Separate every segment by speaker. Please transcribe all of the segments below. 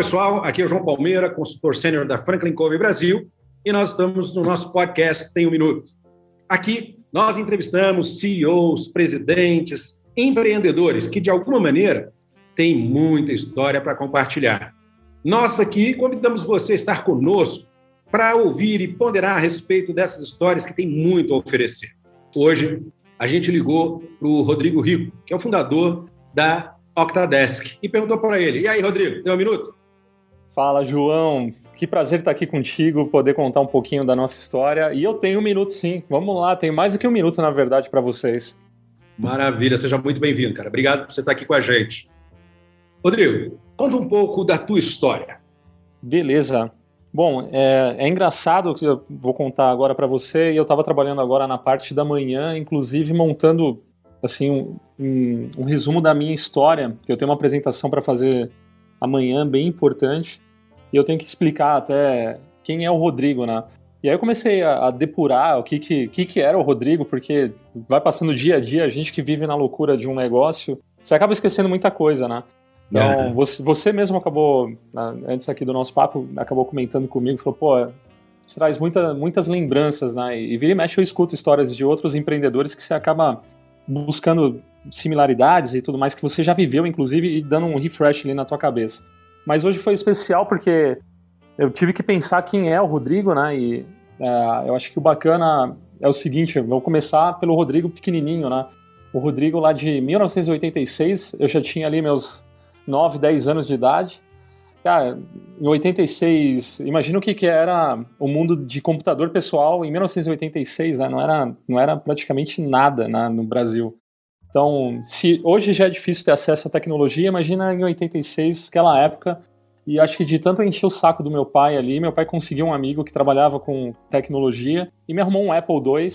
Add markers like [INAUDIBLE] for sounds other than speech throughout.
Speaker 1: Pessoal. Aqui é o João Palmeira, consultor sênior da Franklin Covey Brasil, e nós estamos no nosso podcast Tem um Minuto. Aqui, nós entrevistamos CEOs, presidentes, empreendedores que, de alguma maneira, têm muita história para compartilhar. Nós aqui convidamos você a estar conosco para ouvir e ponderar a respeito dessas histórias que têm muito a oferecer. Hoje, a gente ligou para o Rodrigo Rico, que é o fundador da Octadesk e perguntou para ele: E aí, Rodrigo, tem um minuto?
Speaker 2: Fala, João. Que prazer estar aqui contigo, poder contar um pouquinho da nossa história. E eu tenho um minuto, sim. Vamos lá, tem mais do que um minuto, na verdade, para vocês.
Speaker 1: Maravilha, seja muito bem-vindo, cara. Obrigado por você estar aqui com a gente. Rodrigo, conta um pouco da tua história.
Speaker 2: Beleza. Bom, é, é engraçado que eu vou contar agora para você. E eu estava trabalhando agora na parte da manhã, inclusive montando assim um, um, um resumo da minha história, eu tenho uma apresentação para fazer amanhã bem importante e eu tenho que explicar até quem é o Rodrigo, né? E aí eu comecei a, a depurar o que que, que que era o Rodrigo, porque vai passando dia a dia, a gente que vive na loucura de um negócio, você acaba esquecendo muita coisa, né? Então, é. você, você mesmo acabou, antes aqui do nosso papo, acabou comentando comigo, falou, pô, isso traz muita, muitas lembranças, né? E vira e mexe eu escuto histórias de outros empreendedores que você acaba buscando similaridades e tudo mais que você já viveu, inclusive, e dando um refresh ali na tua cabeça. Mas hoje foi especial porque eu tive que pensar quem é o Rodrigo, né? E é, eu acho que o bacana é o seguinte, eu vou começar pelo Rodrigo pequenininho, né? O Rodrigo lá de 1986, eu já tinha ali meus 9, 10 anos de idade. Cara, em 86, imagina o que, que era o mundo de computador pessoal em 1986, né? Não era, não era praticamente nada né, no Brasil. Então, se hoje já é difícil ter acesso à tecnologia, imagina em 86, aquela época. E acho que de tanto encher o saco do meu pai ali, meu pai conseguiu um amigo que trabalhava com tecnologia e me arrumou um Apple II.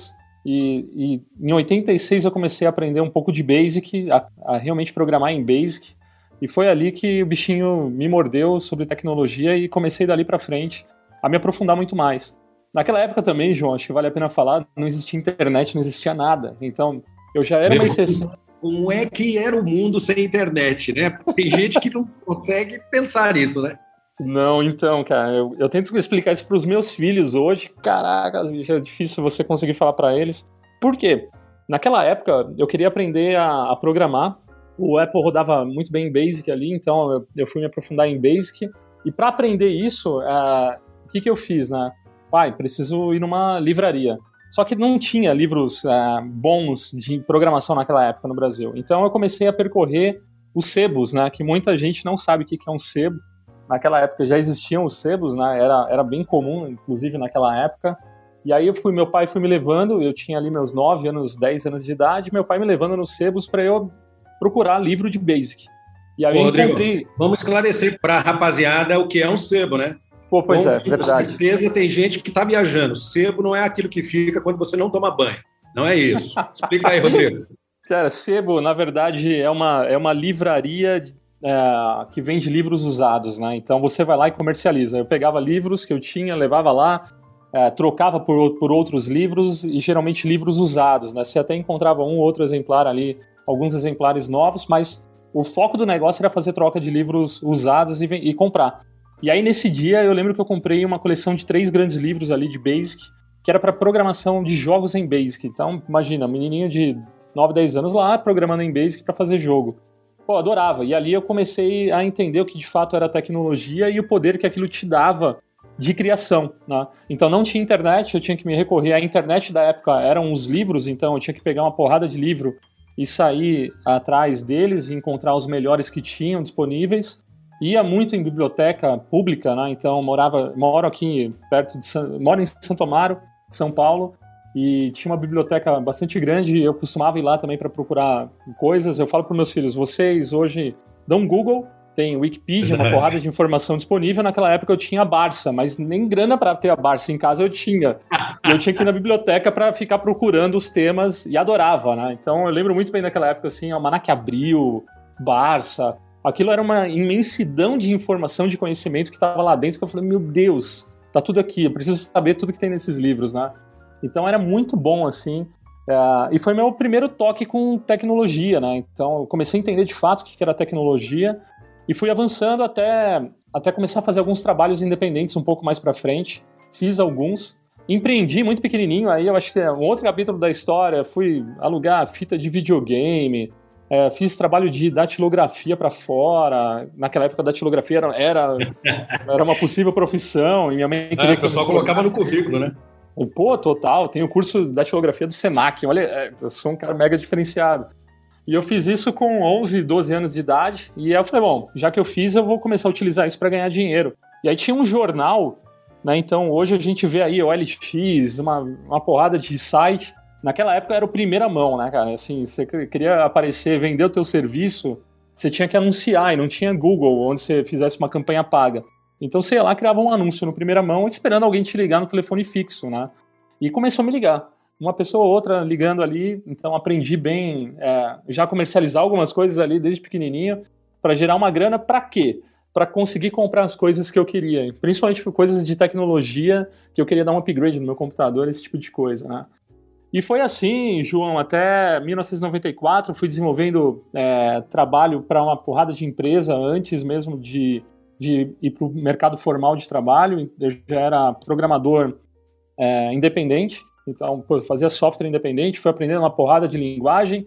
Speaker 2: E, e em 86 eu comecei a aprender um pouco de Basic, a, a realmente programar em Basic. E foi ali que o bichinho me mordeu sobre tecnologia e comecei dali para frente a me aprofundar muito mais. Naquela época também, João, acho que vale a pena falar, não existia internet, não existia nada. Então, eu já era uma exceção.
Speaker 1: Como é que era o mundo sem internet, né? Tem gente que não [LAUGHS] consegue pensar nisso, né?
Speaker 2: Não, então, cara, eu, eu tento explicar isso para os meus filhos hoje. Caraca, é difícil você conseguir falar para eles. Por quê? Naquela época, eu queria aprender a, a, programar. O Apple rodava muito bem em Basic ali, então eu, eu fui me aprofundar em Basic. E para aprender isso, uh, o que, que eu fiz, né? Pai, preciso ir numa livraria. Só que não tinha livros uh, bons de programação naquela época no Brasil. Então eu comecei a percorrer os sebos, né? Que muita gente não sabe o que é um sebo. Naquela época já existiam os sebos, né? Era, era bem comum, inclusive naquela época. E aí eu fui, meu pai foi me levando, eu tinha ali meus 9 anos, 10 anos de idade, meu pai me levando nos sebos para eu procurar livro de Basic.
Speaker 1: E aí Ô, Rodrigo, encontrei... vamos esclarecer para a rapaziada o que é um sebo, né?
Speaker 2: Pô, pois é, verdade.
Speaker 1: Com certeza tem gente que está viajando. Sebo não é aquilo que fica quando você não toma banho. Não é isso. [LAUGHS] Explica aí, Rodrigo.
Speaker 2: Cara, Sebo, na verdade, é uma, é uma livraria é, que vende livros usados, né? Então você vai lá e comercializa. Eu pegava livros que eu tinha, levava lá, é, trocava por, por outros livros e geralmente livros usados, né? Você até encontrava um ou outro exemplar ali, alguns exemplares novos, mas o foco do negócio era fazer troca de livros usados e, e comprar. E aí nesse dia eu lembro que eu comprei uma coleção de três grandes livros ali de Basic, que era para programação de jogos em Basic. Então, imagina, menininho de 9, 10 anos lá programando em Basic para fazer jogo. Pô, adorava. E ali eu comecei a entender o que de fato era tecnologia e o poder que aquilo te dava de criação, né? Então não tinha internet, eu tinha que me recorrer à internet da época, eram os livros, então eu tinha que pegar uma porrada de livro e sair atrás deles e encontrar os melhores que tinham disponíveis ia muito em biblioteca pública, né? Então morava, moro aqui perto de San, moro em Santo Amaro, São Paulo, e tinha uma biblioteca bastante grande. Eu costumava ir lá também para procurar coisas. Eu falo para meus filhos: vocês hoje dão Google tem Wikipedia, uma [LAUGHS] porrada de informação disponível. Naquela época eu tinha a Barça, mas nem grana para ter a Barça em casa eu tinha. E eu tinha que ir na biblioteca para ficar procurando os temas e adorava, né? Então eu lembro muito bem daquela época assim, Almanac Abril, Barça. Aquilo era uma imensidão de informação, de conhecimento que estava lá dentro que eu falei, meu Deus, tá tudo aqui, eu preciso saber tudo que tem nesses livros, né? Então era muito bom assim. É, e foi meu primeiro toque com tecnologia, né? Então eu comecei a entender de fato o que era tecnologia e fui avançando até, até começar a fazer alguns trabalhos independentes um pouco mais para frente. Fiz alguns. Empreendi muito pequenininho, aí eu acho que é um outro capítulo da história. Fui alugar fita de videogame, é, fiz trabalho de datilografia para fora. Naquela época, a datilografia era, era, [LAUGHS] era uma possível profissão. E minha mãe queria é,
Speaker 1: que o pessoal colocava no currículo, né?
Speaker 2: Pô, total. Tenho o curso de datilografia do Senac. Olha, é, eu sou um cara mega diferenciado. E eu fiz isso com 11, 12 anos de idade. E aí eu falei, bom, já que eu fiz, eu vou começar a utilizar isso para ganhar dinheiro. E aí tinha um jornal, né? Então hoje a gente vê aí OLX, uma, uma porrada de site. Naquela época era o primeira mão, né, cara? Assim, você queria aparecer, vender o teu serviço, você tinha que anunciar e não tinha Google onde você fizesse uma campanha paga. Então, sei lá, criava um anúncio no primeira mão esperando alguém te ligar no telefone fixo, né? E começou a me ligar uma pessoa ou outra ligando ali, então aprendi bem é, já comercializar algumas coisas ali desde pequenininho para gerar uma grana para quê? Para conseguir comprar as coisas que eu queria, principalmente coisas de tecnologia que eu queria dar um upgrade no meu computador, esse tipo de coisa, né? E foi assim, João, até 1994 fui desenvolvendo é, trabalho para uma porrada de empresa antes mesmo de, de ir para o mercado formal de trabalho. Eu já era programador é, independente, então, pô, fazia software independente, fui aprendendo uma porrada de linguagem.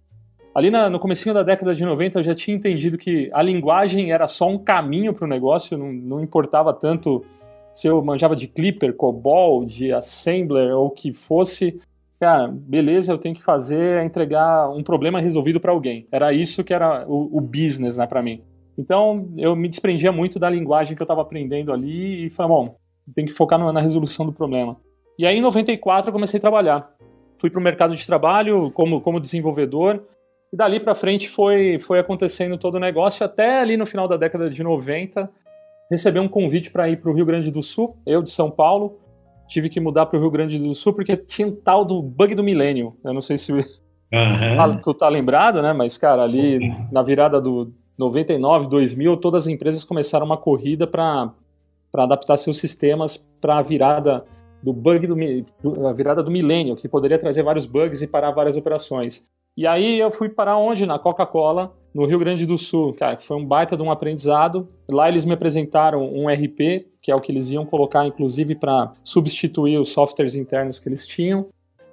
Speaker 2: Ali na, no comecinho da década de 90 eu já tinha entendido que a linguagem era só um caminho para o negócio, não, não importava tanto se eu manjava de Clipper, COBOL, de Assembler ou o que fosse. Cara, beleza, eu tenho que fazer é entregar um problema resolvido para alguém. Era isso que era o, o business, né, para mim. Então, eu me desprendia muito da linguagem que eu estava aprendendo ali e falei, bom, tem que focar na resolução do problema. E aí, em 94, eu comecei a trabalhar. Fui para o mercado de trabalho como, como desenvolvedor. E dali para frente foi, foi acontecendo todo o negócio. Até ali no final da década de 90, recebi um convite para ir para o Rio Grande do Sul. Eu, de São Paulo, tive que mudar para o Rio Grande do Sul porque tinha um tal do bug do milênio. Eu não sei se uhum. tu tá lembrado, né? Mas, cara, ali na virada do 99, 2000, todas as empresas começaram uma corrida para adaptar seus sistemas para a virada do bug do, do, virada do milênio, que poderia trazer vários bugs e parar várias operações. E aí eu fui parar onde? Na Coca-Cola, no Rio Grande do Sul, cara, que foi um baita de um aprendizado. Lá eles me apresentaram um RP, que é o que eles iam colocar, inclusive, para substituir os softwares internos que eles tinham.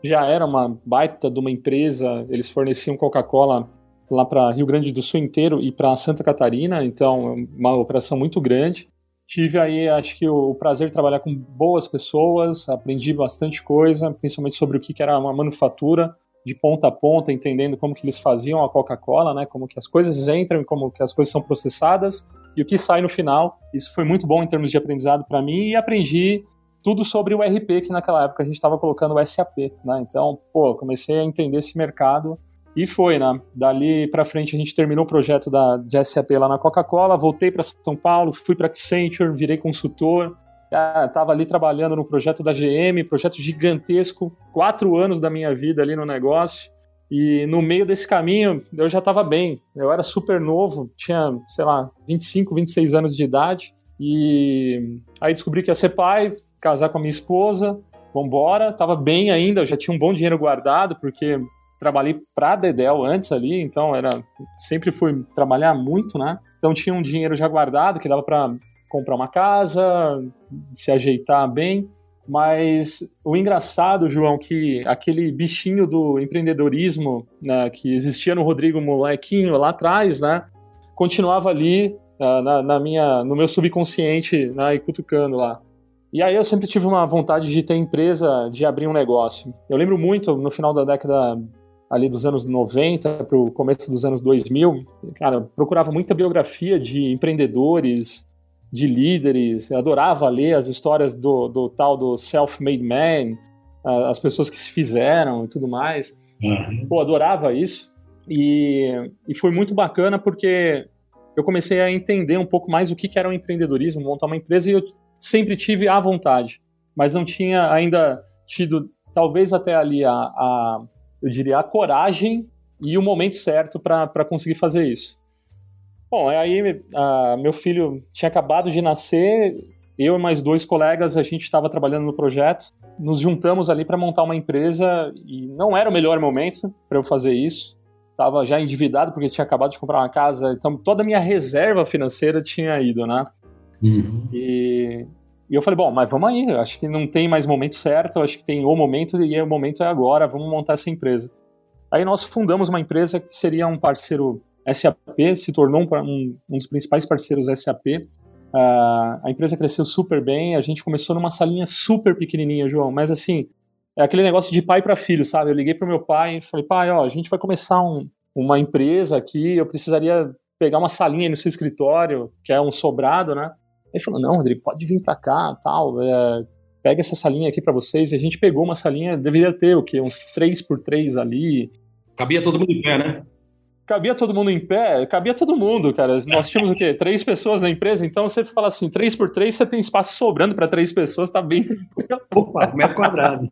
Speaker 2: Já era uma baita de uma empresa, eles forneciam Coca-Cola lá para Rio Grande do Sul inteiro e para Santa Catarina, então uma operação muito grande. Tive aí, acho que, o prazer de trabalhar com boas pessoas, aprendi bastante coisa, principalmente sobre o que era uma manufatura de ponta a ponta, entendendo como que eles faziam a Coca-Cola, né, como que as coisas entram e como que as coisas são processadas e o que sai no final. Isso foi muito bom em termos de aprendizado para mim e aprendi tudo sobre o RP que naquela época a gente estava colocando o SAP, né? Então, pô, comecei a entender esse mercado e foi, né? Dali para frente a gente terminou o projeto da, de SAP lá na Coca-Cola, voltei para São Paulo, fui para Accenture, virei consultor. Estava ali trabalhando no projeto da GM, projeto gigantesco, quatro anos da minha vida ali no negócio. E no meio desse caminho eu já estava bem. Eu era super novo, tinha, sei lá, 25, 26 anos de idade. E aí descobri que ia ser pai, casar com a minha esposa, vambora. Tava bem ainda, eu já tinha um bom dinheiro guardado, porque trabalhei para Dedel antes ali, então era sempre fui trabalhar muito, né? Então tinha um dinheiro já guardado que dava para comprar uma casa, se ajeitar bem. Mas o engraçado, João, que aquele bichinho do empreendedorismo né, que existia no Rodrigo Molequinho lá atrás, né, continuava ali uh, na, na, minha, no meu subconsciente, né, e cutucando lá. E aí eu sempre tive uma vontade de ter empresa, de abrir um negócio. Eu lembro muito, no final da década ali dos anos 90 para o começo dos anos 2000, cara, procurava muita biografia de empreendedores, de líderes, eu adorava ler as histórias do, do tal do self-made man, as pessoas que se fizeram e tudo mais. Uhum. Pô, adorava isso. E, e foi muito bacana porque eu comecei a entender um pouco mais o que era o empreendedorismo, montar uma empresa, e eu sempre tive a vontade, mas não tinha ainda tido, talvez até ali, a, a eu diria, a coragem e o momento certo para conseguir fazer isso. Bom, aí a, meu filho tinha acabado de nascer, eu e mais dois colegas, a gente estava trabalhando no projeto, nos juntamos ali para montar uma empresa e não era o melhor momento para eu fazer isso. Estava já endividado porque tinha acabado de comprar uma casa, então toda a minha reserva financeira tinha ido, né? Uhum. E, e eu falei, bom, mas vamos aí, acho que não tem mais momento certo, acho que tem o momento e o momento é agora, vamos montar essa empresa. Aí nós fundamos uma empresa que seria um parceiro SAP, se tornou um, um dos principais parceiros SAP. Uh, a empresa cresceu super bem, a gente começou numa salinha super pequenininha, João, mas assim, é aquele negócio de pai para filho, sabe? Eu liguei pro meu pai e falei, pai, ó, a gente vai começar um, uma empresa aqui, eu precisaria pegar uma salinha no seu escritório, que é um sobrado, né? Ele falou, não, Rodrigo, pode vir para cá, tal, é, pega essa salinha aqui para vocês. E a gente pegou uma salinha, deveria ter o quê? Uns 3 por 3 ali.
Speaker 1: Cabia todo mundo em pé, né?
Speaker 2: Cabia todo mundo em pé? Cabia todo mundo, cara. Nós tínhamos o quê? Três pessoas na empresa, então você fala assim, três por três, você tem espaço sobrando para três pessoas, tá bem tranquilo. [LAUGHS]
Speaker 1: Opa, metro quadrado.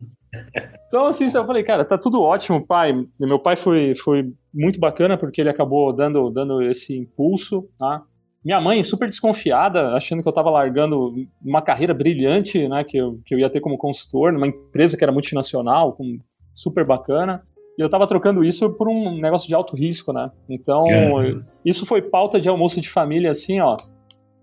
Speaker 2: Então, assim, eu falei, cara, tá tudo ótimo, pai. E meu pai foi, foi muito bacana porque ele acabou dando, dando esse impulso, tá? Minha mãe, super desconfiada, achando que eu estava largando uma carreira brilhante, né, que eu, que eu ia ter como consultor, numa empresa que era multinacional, com, super bacana. E eu estava trocando isso por um negócio de alto risco, né? Então, isso foi pauta de almoço de família, assim, ó,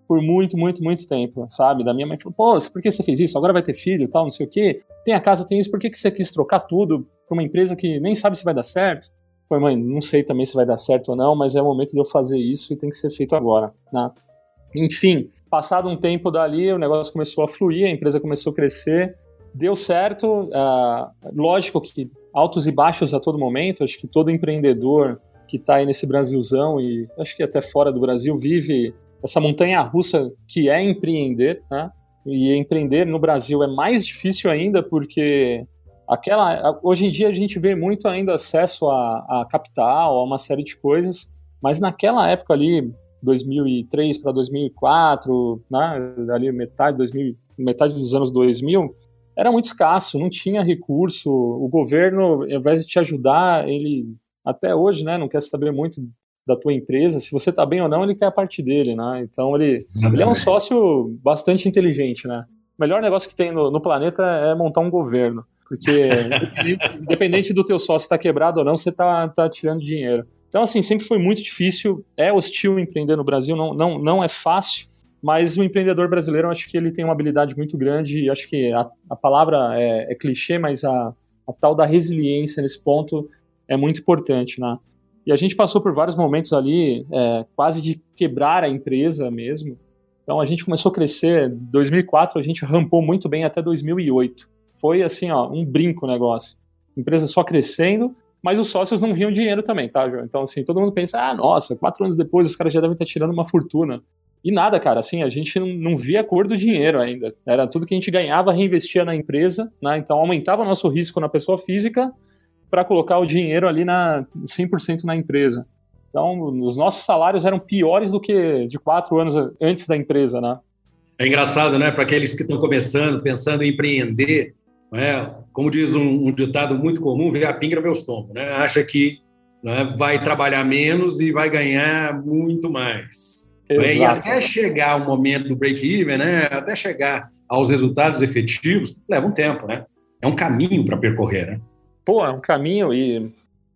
Speaker 2: por muito, muito, muito tempo, sabe? Da minha mãe falou, pô, por que você fez isso? Agora vai ter filho e tal, não sei o quê. Tem a casa, tem isso, por que, que você quis trocar tudo para uma empresa que nem sabe se vai dar certo? Foi, mãe, não sei também se vai dar certo ou não, mas é o momento de eu fazer isso e tem que ser feito agora, né? Enfim, passado um tempo dali, o negócio começou a fluir, a empresa começou a crescer, deu certo. Uh, lógico que altos e baixos a todo momento, acho que todo empreendedor que está aí nesse Brasilzão e acho que até fora do Brasil vive essa montanha russa que é empreender, né? E empreender no Brasil é mais difícil ainda porque aquela hoje em dia a gente vê muito ainda acesso a, a capital, a uma série de coisas, mas naquela época ali 2003 para 2004, né, ali metade 2000, metade dos anos 2000, era muito escasso, não tinha recurso. O governo, ao invés de te ajudar, ele até hoje, né, não quer saber muito da tua empresa, se você está bem ou não, ele quer a parte dele, né? Então ele, ele é um sócio bastante inteligente, né? O melhor negócio que tem no, no planeta é montar um governo. Porque [LAUGHS] independente do teu sócio estar tá quebrado ou não, você está tá tirando dinheiro. Então, assim, sempre foi muito difícil. É hostil empreender no Brasil, não, não, não é fácil. Mas o empreendedor brasileiro, eu acho que ele tem uma habilidade muito grande. E acho que a, a palavra é, é, clichê, mas a, a tal da resiliência nesse ponto é muito importante, né? E a gente passou por vários momentos ali, é, quase de quebrar a empresa mesmo. Então a gente começou a crescer. Em 2004 a gente rampou muito bem até 2008. Foi assim, ó, um brinco o negócio. Empresa só crescendo, mas os sócios não viam dinheiro também, tá, João? Então, assim, todo mundo pensa, ah, nossa, quatro anos depois os caras já devem estar tirando uma fortuna. E nada, cara, assim, a gente não, não via a cor do dinheiro ainda. Era tudo que a gente ganhava, reinvestia na empresa, né? Então aumentava o nosso risco na pessoa física para colocar o dinheiro ali na 100% na empresa. Então, os nossos salários eram piores do que de quatro anos antes da empresa, né?
Speaker 1: É engraçado, né? Para aqueles que estão começando, pensando em empreender, né? como diz um, um, ditado muito comum, vê a pinga meu estômago, né? acha que né, vai trabalhar menos e vai ganhar muito mais. Né? E até chegar o momento do break-even, né? até chegar aos resultados efetivos, leva um tempo, né? É um caminho para percorrer, né?
Speaker 2: Pô, é um caminho e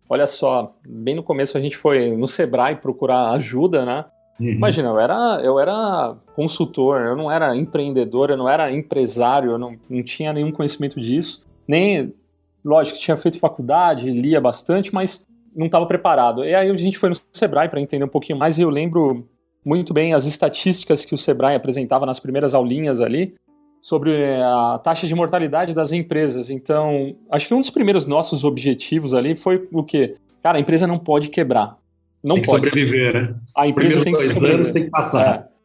Speaker 2: olha só, bem no começo a gente foi no Sebrae procurar ajuda, né? Uhum. Imagina, eu era, eu era consultor, eu não era empreendedor, eu não era empresário, eu não, não tinha nenhum conhecimento disso. Nem, lógico, tinha feito faculdade, lia bastante, mas não estava preparado. E aí a gente foi no Sebrae para entender um pouquinho mais e eu lembro muito bem as estatísticas que o Sebrae apresentava nas primeiras aulinhas ali sobre a taxa de mortalidade das empresas. Então, acho que um dos primeiros nossos objetivos ali foi o quê? Cara, a empresa não pode quebrar. Não
Speaker 1: tem que
Speaker 2: pode.
Speaker 1: sobreviver, né?
Speaker 2: A empresa tem que sobreviver.
Speaker 1: tem que passar.
Speaker 2: É.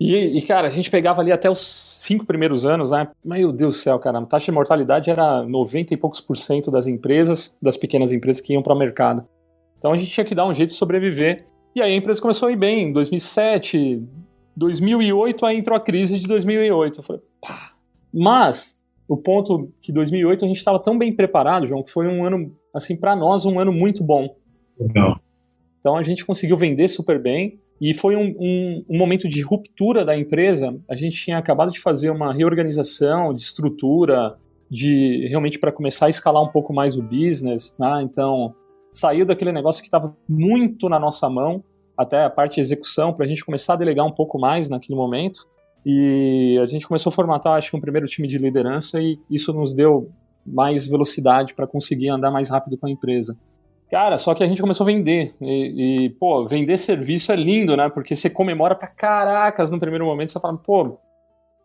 Speaker 2: E, e, cara, a gente pegava ali até os cinco primeiros anos, né? Meu Deus do céu, cara, a taxa de mortalidade era 90 e poucos por cento das empresas, das pequenas empresas que iam para o mercado. Então a gente tinha que dar um jeito de sobreviver. E aí a empresa começou a ir bem. Em 2007, 2008, aí entrou a crise de 2008. Eu falei, pá. Mas o ponto que 2008 a gente estava tão bem preparado, João, que foi um ano, assim, para nós, um ano muito bom.
Speaker 1: Legal.
Speaker 2: Então a gente conseguiu vender super bem. E foi um, um, um, momento de ruptura da empresa. A gente tinha acabado de fazer uma reorganização de estrutura, de realmente para começar a escalar um pouco mais o business. Né? Então, saiu daquele negócio que estava muito na nossa mão, até a parte de execução, para a gente começar a delegar um pouco mais naquele momento. E a gente começou a formatar, acho que, um primeiro time de liderança, e isso nos deu mais velocidade para conseguir andar mais rápido com a empresa. Cara, só que a gente começou a vender. E, e, pô, vender serviço é lindo, né? Porque você comemora pra caracas no primeiro momento, você fala, pô,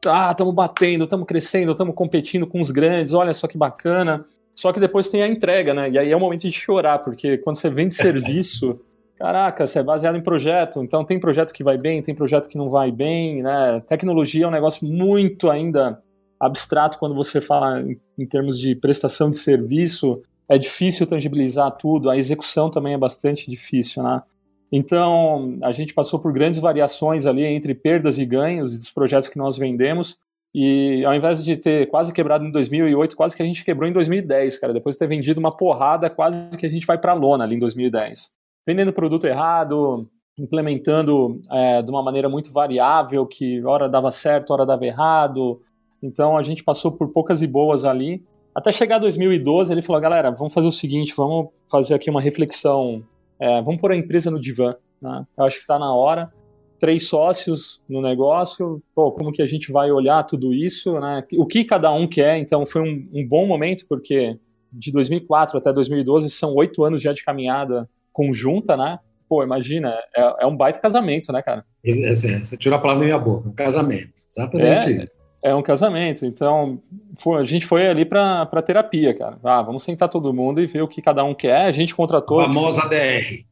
Speaker 2: tá, estamos batendo, estamos crescendo, estamos competindo com os grandes, olha só que bacana. Só que depois tem a entrega, né? E aí é o momento de chorar, porque quando você vende [LAUGHS] serviço, caraca, você é baseado em projeto, então tem projeto que vai bem, tem projeto que não vai bem, né? Tecnologia é um negócio muito ainda abstrato quando você fala em, em termos de prestação de serviço é difícil tangibilizar tudo, a execução também é bastante difícil, né? Então, a gente passou por grandes variações ali entre perdas e ganhos dos projetos que nós vendemos. E ao invés de ter quase quebrado em 2008, quase que a gente quebrou em 2010, cara. Depois de ter vendido uma porrada, quase que a gente vai para lona ali em 2010. Vendendo produto errado, implementando é, de uma maneira muito variável, que hora dava certo, hora dava errado. Então a gente passou por poucas e boas ali. Até chegar 2012, ele falou: galera, vamos fazer o seguinte, vamos fazer aqui uma reflexão, é, vamos pôr a empresa no divã. Né? Eu acho que está na hora. Três sócios no negócio, pô, como que a gente vai olhar tudo isso, né? O que cada um quer, então foi um, um bom momento, porque de 2004 até 2012 são oito anos já de caminhada conjunta, né? Pô, imagina, é, é um baita casamento, né, cara?
Speaker 1: É, é, você tirou a palavra da minha boca, um casamento, exatamente
Speaker 2: é, é um casamento. Então, foi, a gente foi ali para terapia, cara. Ah, vamos sentar todo mundo e ver o que cada um quer. A gente contratou.
Speaker 1: A famosa DR.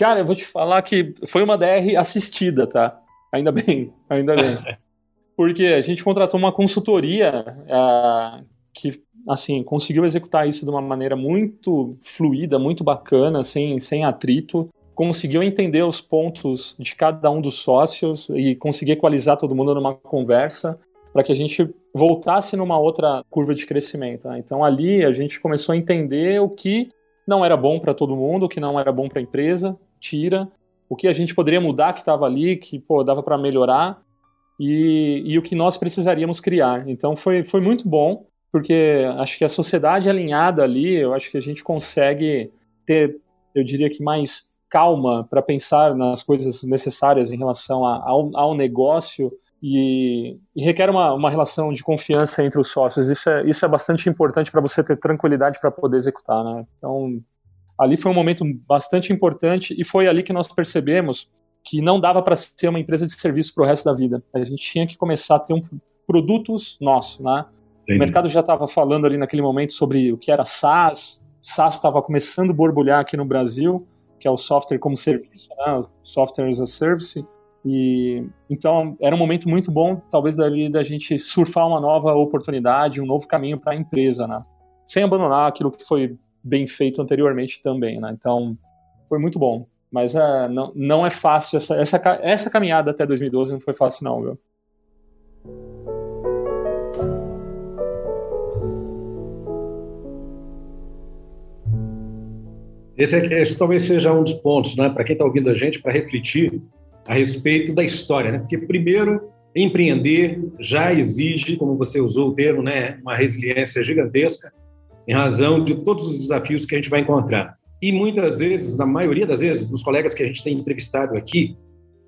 Speaker 2: Cara, eu vou te falar que foi uma DR assistida, tá? Ainda bem, ainda bem. [LAUGHS] Porque a gente contratou uma consultoria uh, que, assim, conseguiu executar isso de uma maneira muito fluida, muito bacana, sem, sem atrito. Conseguiu entender os pontos de cada um dos sócios e conseguir equalizar todo mundo numa conversa para que a gente voltasse numa outra curva de crescimento. Né? Então ali a gente começou a entender o que não era bom para todo mundo, o que não era bom para a empresa, tira, o que a gente poderia mudar que estava ali, que pô, dava para melhorar, e, e, o que nós precisaríamos criar. Então foi, foi muito bom, porque acho que a sociedade alinhada ali, eu acho que a gente consegue ter, eu diria que mais calma para pensar nas coisas necessárias em relação a, ao, ao negócio e, e, requer uma, uma relação de confiança entre os sócios. Isso é, isso é bastante importante para você ter tranquilidade para poder executar. Né? Então, ali foi um momento bastante importante e foi ali que nós percebemos que não dava para ser uma empresa de serviço para o resto da vida. A gente tinha que começar a ter um, produtos nossos. Né? O mercado já estava falando ali naquele momento sobre o que era SaaS. SaaS estava começando a borbulhar aqui no Brasil, que é o software como serviço, né? software as a service. E então era um momento muito bom, talvez dali da gente surfar uma nova oportunidade, um novo caminho para a empresa, né? Sem abandonar aquilo que foi bem feito anteriormente também, né? Então foi muito bom, mas é, não, não é fácil essa, essa essa caminhada até 2012 não foi fácil não, viu?
Speaker 1: Esse, é, esse talvez seja um dos pontos, né, para quem está ouvindo a gente, para refletir a respeito da história, né? Porque primeiro empreender já exige, como você usou o termo, né, uma resiliência gigantesca em razão de todos os desafios que a gente vai encontrar. E muitas vezes, na maioria das vezes, dos colegas que a gente tem entrevistado aqui,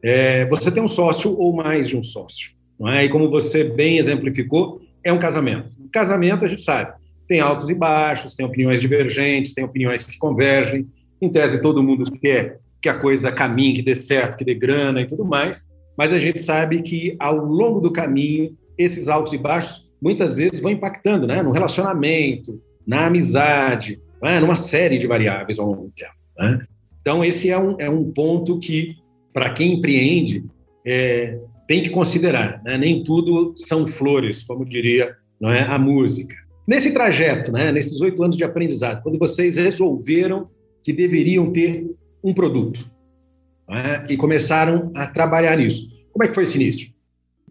Speaker 1: é, você tem um sócio ou mais de um sócio. Não é? E como você bem exemplificou, é um casamento. Um casamento, a gente sabe, tem altos e baixos, tem opiniões divergentes, tem opiniões que convergem. Em tese, todo mundo quer que a coisa caminhe, que dê certo, que dê grana e tudo mais, mas a gente sabe que ao longo do caminho, esses altos e baixos muitas vezes vão impactando né? no relacionamento, na amizade, né? numa série de variáveis ao longo do tempo. Né? Então, esse é um, é um ponto que, para quem empreende, é, tem que considerar. Né? Nem tudo são flores, como diria não é, a música. Nesse trajeto, né, nesses oito anos de aprendizado, quando vocês resolveram que deveriam ter um produto. né, e começaram a trabalhar nisso. Como é que foi esse início?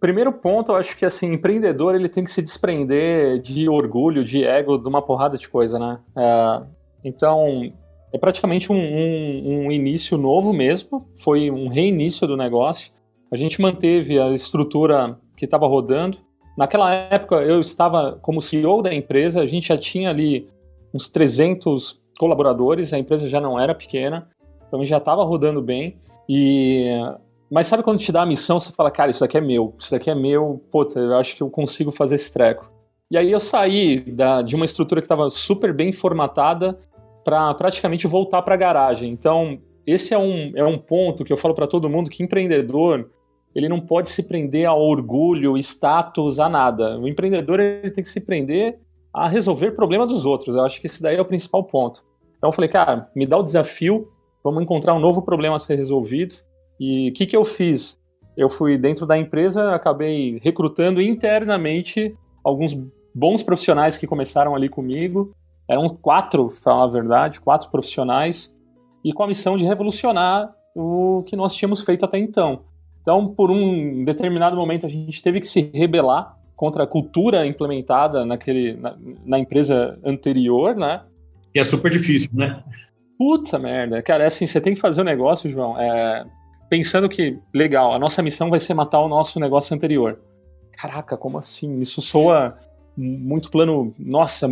Speaker 2: Primeiro ponto, eu acho que assim, empreendedor ele tem que se desprender de orgulho, de ego, de uma porrada de coisa, né? É, então, é praticamente um, um, um, início novo mesmo, foi um reinício do negócio. A gente manteve a estrutura que estava rodando. Naquela época, eu estava como CEO da empresa, a gente já tinha ali uns 300 colaboradores, a empresa já não era pequena, então já estava rodando bem. E mas sabe quando te dá a missão, você fala, cara, isso daqui é meu, isso daqui é meu, putz, eu acho que eu consigo fazer esse treco. E aí eu saí da, de uma estrutura que estava super bem formatada para praticamente voltar para a garagem. Então, esse é um, é um ponto que eu falo para todo mundo que empreendedor, ele não pode se prender ao orgulho, status, a nada. O empreendedor ele tem que se prender a resolver problema dos outros. Eu acho que esse daí é o principal ponto. Então eu falei, cara, me dá o desafio, vamos encontrar um novo problema a ser resolvido. E o que, que eu fiz? Eu fui dentro da empresa, acabei recrutando internamente alguns bons profissionais que começaram ali comigo. Eram quatro, para falar a verdade, quatro profissionais, e com a missão de revolucionar o que nós tínhamos feito até então. Então, por um determinado momento, a gente teve que se rebelar contra a cultura implementada naquele, na, na empresa anterior, né?
Speaker 1: E é super difícil, né?
Speaker 2: Puta merda. Cara, é assim, você tem que fazer o negócio, João. É, pensando que, legal, a nossa missão vai ser matar o nosso negócio anterior. Caraca, como assim? Isso soa muito plano. Nossa,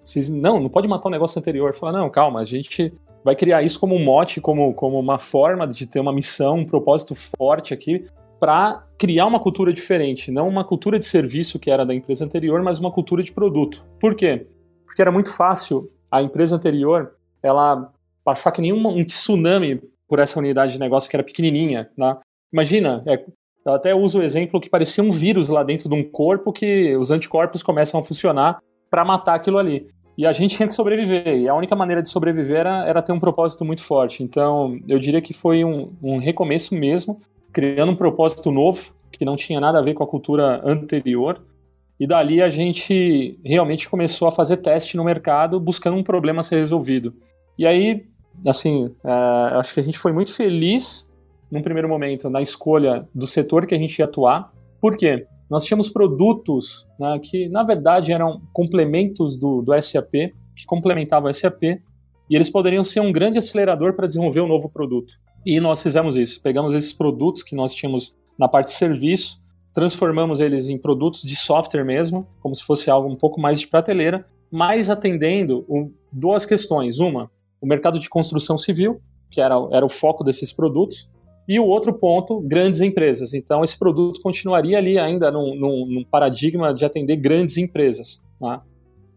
Speaker 2: vocês, não, não pode matar o negócio anterior. Fala, não, calma, a gente vai criar isso como um mote, como, como uma forma de ter uma missão, um propósito forte aqui para criar uma cultura diferente, não uma cultura de serviço que era da empresa anterior, mas uma cultura de produto. Por quê? Porque era muito fácil a empresa anterior ela passar que nenhum um tsunami por essa unidade de negócio que era pequenininha. Né? Imagina, é, eu até uso o exemplo que parecia um vírus lá dentro de um corpo que os anticorpos começam a funcionar para matar aquilo ali. E a gente tinha que sobreviver, e a única maneira de sobreviver era, era ter um propósito muito forte. Então, eu diria que foi um, um recomeço mesmo, criando um propósito novo, que não tinha nada a ver com a cultura anterior. E dali a gente realmente começou a fazer teste no mercado, buscando um problema a ser resolvido. E aí assim, é, acho que a gente foi muito feliz num primeiro momento na escolha do setor que a gente ia atuar. Por quê? Nós tínhamos produtos né, que, na verdade, eram complementos do, do SAP, que complementavam o SAP, e eles poderiam ser um grande acelerador para desenvolver um novo produto. E nós fizemos isso. Pegamos esses produtos que nós tínhamos na parte de serviço, transformamos eles em produtos de software mesmo, como se fosse algo um pouco mais de prateleira, mas atendendo duas questões. Uma, o mercado de construção civil, que era, era o foco desses produtos, e o outro ponto, grandes empresas. Então, esse produto continuaria ali ainda num, num, num paradigma de atender grandes empresas. Né?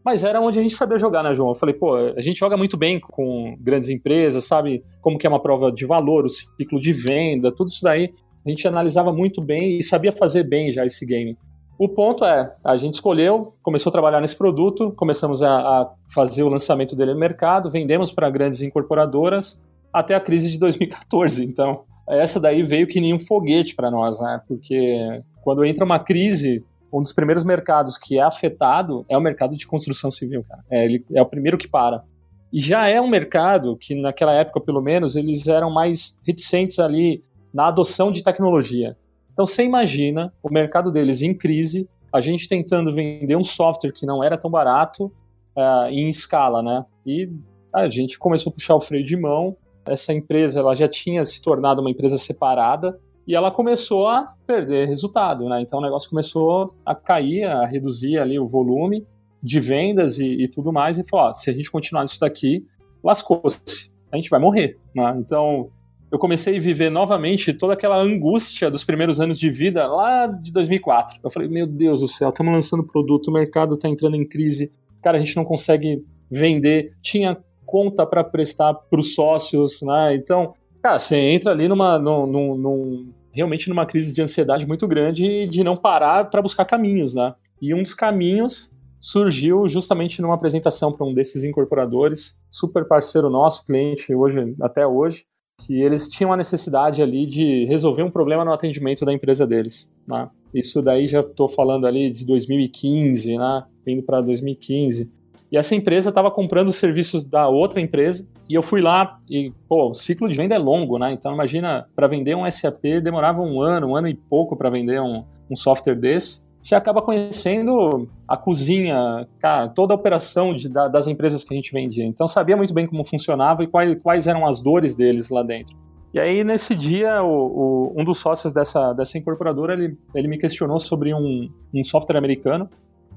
Speaker 2: Mas era onde a gente sabia jogar, né, João? Eu falei, pô, a gente joga muito bem com grandes empresas, sabe como que é uma prova de valor, o ciclo de venda, tudo isso daí. A gente analisava muito bem e sabia fazer bem já esse game. O ponto é, a gente escolheu, começou a trabalhar nesse produto, começamos a, a fazer o lançamento dele no mercado, vendemos para grandes incorporadoras até a crise de 2014. Então, essa daí veio que nem um foguete para nós, né? Porque quando entra uma crise, um dos primeiros mercados que é afetado é o mercado de construção civil, cara. É, ele é o primeiro que para. E já é um mercado que, naquela época, pelo menos, eles eram mais reticentes ali na adoção de tecnologia. Então você imagina o mercado deles em crise, a gente tentando vender um software que não era tão barato uh, em escala, né? E a gente começou a puxar o freio de mão. Essa empresa ela já tinha se tornado uma empresa separada e ela começou a perder resultado, né? Então o negócio começou a cair, a reduzir ali o volume de vendas e, e tudo mais e falou: ó, se a gente continuar isso daqui, lascou-se, a gente vai morrer, né? Então eu comecei a viver novamente toda aquela angústia dos primeiros anos de vida lá de 2004. Eu falei, meu Deus do céu, estamos lançando produto, o mercado está entrando em crise, cara, a gente não consegue vender, tinha conta para prestar para os sócios, né? Então, cara, você entra ali numa, num, num, num, realmente numa crise de ansiedade muito grande de não parar para buscar caminhos, né? E um dos caminhos surgiu justamente numa apresentação para um desses incorporadores, super parceiro nosso, cliente hoje até hoje, que eles tinham a necessidade ali de resolver um problema no atendimento da empresa deles. Né? Isso daí já estou falando ali de 2015, né? indo para 2015. E essa empresa estava comprando os serviços da outra empresa e eu fui lá e, pô, o ciclo de venda é longo, né? Então imagina, para vender um SAP demorava um ano, um ano e pouco para vender um, um software desse. Você acaba conhecendo a cozinha, cara, toda a operação de, da, das empresas que a gente vendia. Então sabia muito bem como funcionava e quais, quais eram as dores deles lá dentro. E aí, nesse dia, o, o, um dos sócios dessa, dessa incorporadora, ele, ele me questionou sobre um, um software americano.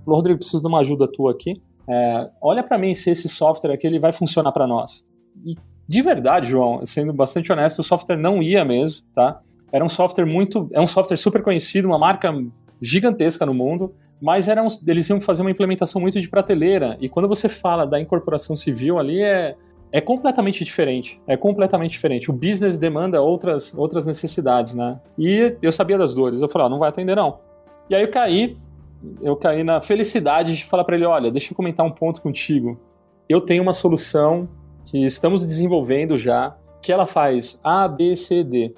Speaker 2: Falou, Rodrigo, preciso de uma ajuda tua aqui. É, olha para mim se esse software aqui ele vai funcionar para nós. E de verdade, João, sendo bastante honesto, o software não ia mesmo, tá? Era um software muito, é um software super conhecido, uma marca gigantesca no mundo, mas eram, eles iam fazer uma implementação muito de prateleira. E quando você fala da incorporação civil ali é é completamente diferente. É completamente diferente. O business demanda outras, outras necessidades, né? E eu sabia das dores. Eu falei, ó, não vai atender não. E aí eu caí, eu caí na felicidade de falar para ele, olha, deixa eu comentar um ponto contigo. Eu tenho uma solução que estamos desenvolvendo já, que ela faz A, B, C, D.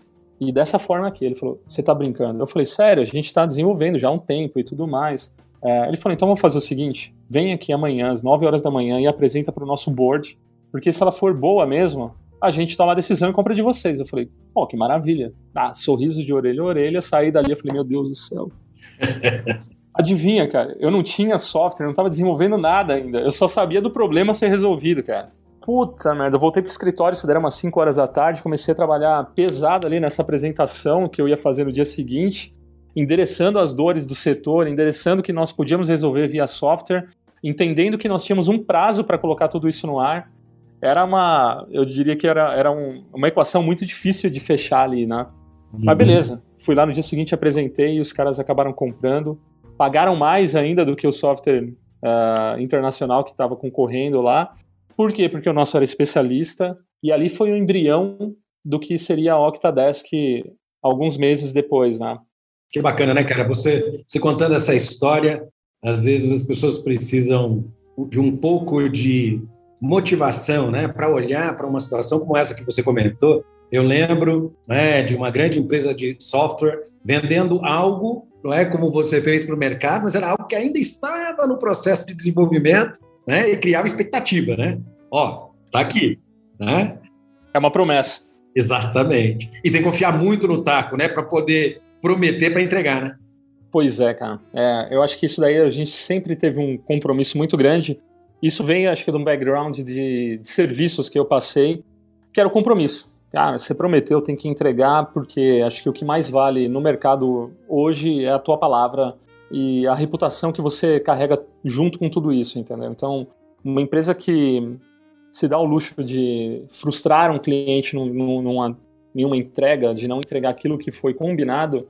Speaker 2: E dessa forma aqui, ele falou, você tá brincando? Eu falei, sério, a gente está desenvolvendo já há um tempo e tudo mais. É, ele falou, então vamos fazer o seguinte, vem aqui amanhã às 9 horas da manhã e apresenta para o nosso board porque se ela for boa mesmo, a gente toma a decisão e compra de vocês. Eu falei, pô, que maravilha. Ah, sorriso de orelha a orelha, saí dali, eu falei, meu Deus do céu. [LAUGHS] Adivinha, cara, eu não tinha software, não estava desenvolvendo nada ainda. Eu só sabia do problema ser resolvido, cara. Puta merda, eu voltei pro escritório, isso era umas 5 horas da tarde, comecei a trabalhar pesado ali nessa apresentação que eu ia fazer no dia seguinte, endereçando as dores do setor, endereçando que nós podíamos resolver via software, entendendo que nós tínhamos um prazo para colocar tudo isso no ar, era uma, eu diria que era, era um, uma equação muito difícil de fechar ali, né? Uhum. Mas beleza, fui lá no dia seguinte, apresentei e os caras acabaram comprando, pagaram mais ainda do que o software uh, internacional que estava concorrendo lá. Por quê? Porque o nosso era especialista e ali foi o embrião do que seria a Octadesk alguns meses depois, né?
Speaker 1: Que bacana, né, cara? Você, você contando essa história, às vezes as pessoas precisam de um pouco de motivação né, para olhar para uma situação como essa que você comentou. Eu lembro né, de uma grande empresa de software vendendo algo, não é como você fez para o mercado, mas era algo que ainda estava no processo de desenvolvimento né, e criava expectativa. Né? Ó, tá aqui. Né?
Speaker 2: É uma promessa.
Speaker 1: Exatamente. E tem que confiar muito no taco, né, para poder prometer para entregar, né?
Speaker 2: Pois é, cara. É, eu acho que isso daí a gente sempre teve um compromisso muito grande isso vem, acho que, de um background de, de serviços que eu passei, que era o compromisso. Cara, você prometeu, tem que entregar, porque acho que o que mais vale no mercado hoje é a tua palavra e a reputação que você carrega junto com tudo isso, entendeu? Então, uma empresa que se dá o luxo de frustrar um cliente num, numa, em uma entrega, de não entregar aquilo que foi combinado,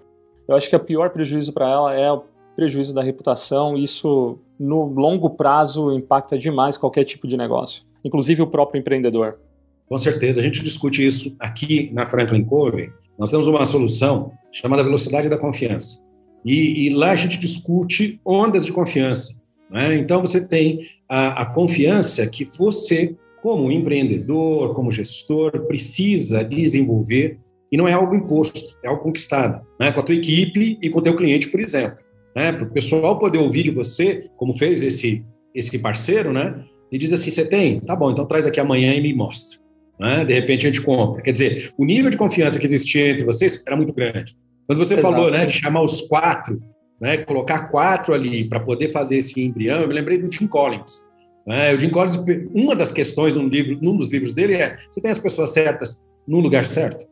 Speaker 2: eu acho que o pior prejuízo para ela é o prejuízo da reputação. Isso no longo prazo impacta demais qualquer tipo de negócio, inclusive o próprio empreendedor.
Speaker 1: Com certeza, a gente discute isso aqui na Franklin Covey. Nós temos uma solução chamada velocidade da confiança. E, e lá a gente discute ondas de confiança. Né? Então você tem a, a confiança que você, como empreendedor, como gestor, precisa desenvolver e não é algo imposto, é algo conquistado, né? com a tua equipe e com o teu cliente, por exemplo né? Para o pessoal poder ouvir de você, como fez esse, esse parceiro, né? E diz assim: você tem? Tá bom, então traz aqui amanhã e me mostra. Né? De repente a gente compra. Quer dizer, o nível de confiança que existia entre vocês era muito grande. Quando você Exato. falou, né, de chamar os quatro, né, colocar quatro ali para poder fazer esse embrião, eu me lembrei do Tim Collins. Né? O Jim Collins, uma das questões num, livro, num dos livros dele é: você tem as pessoas certas no lugar certo?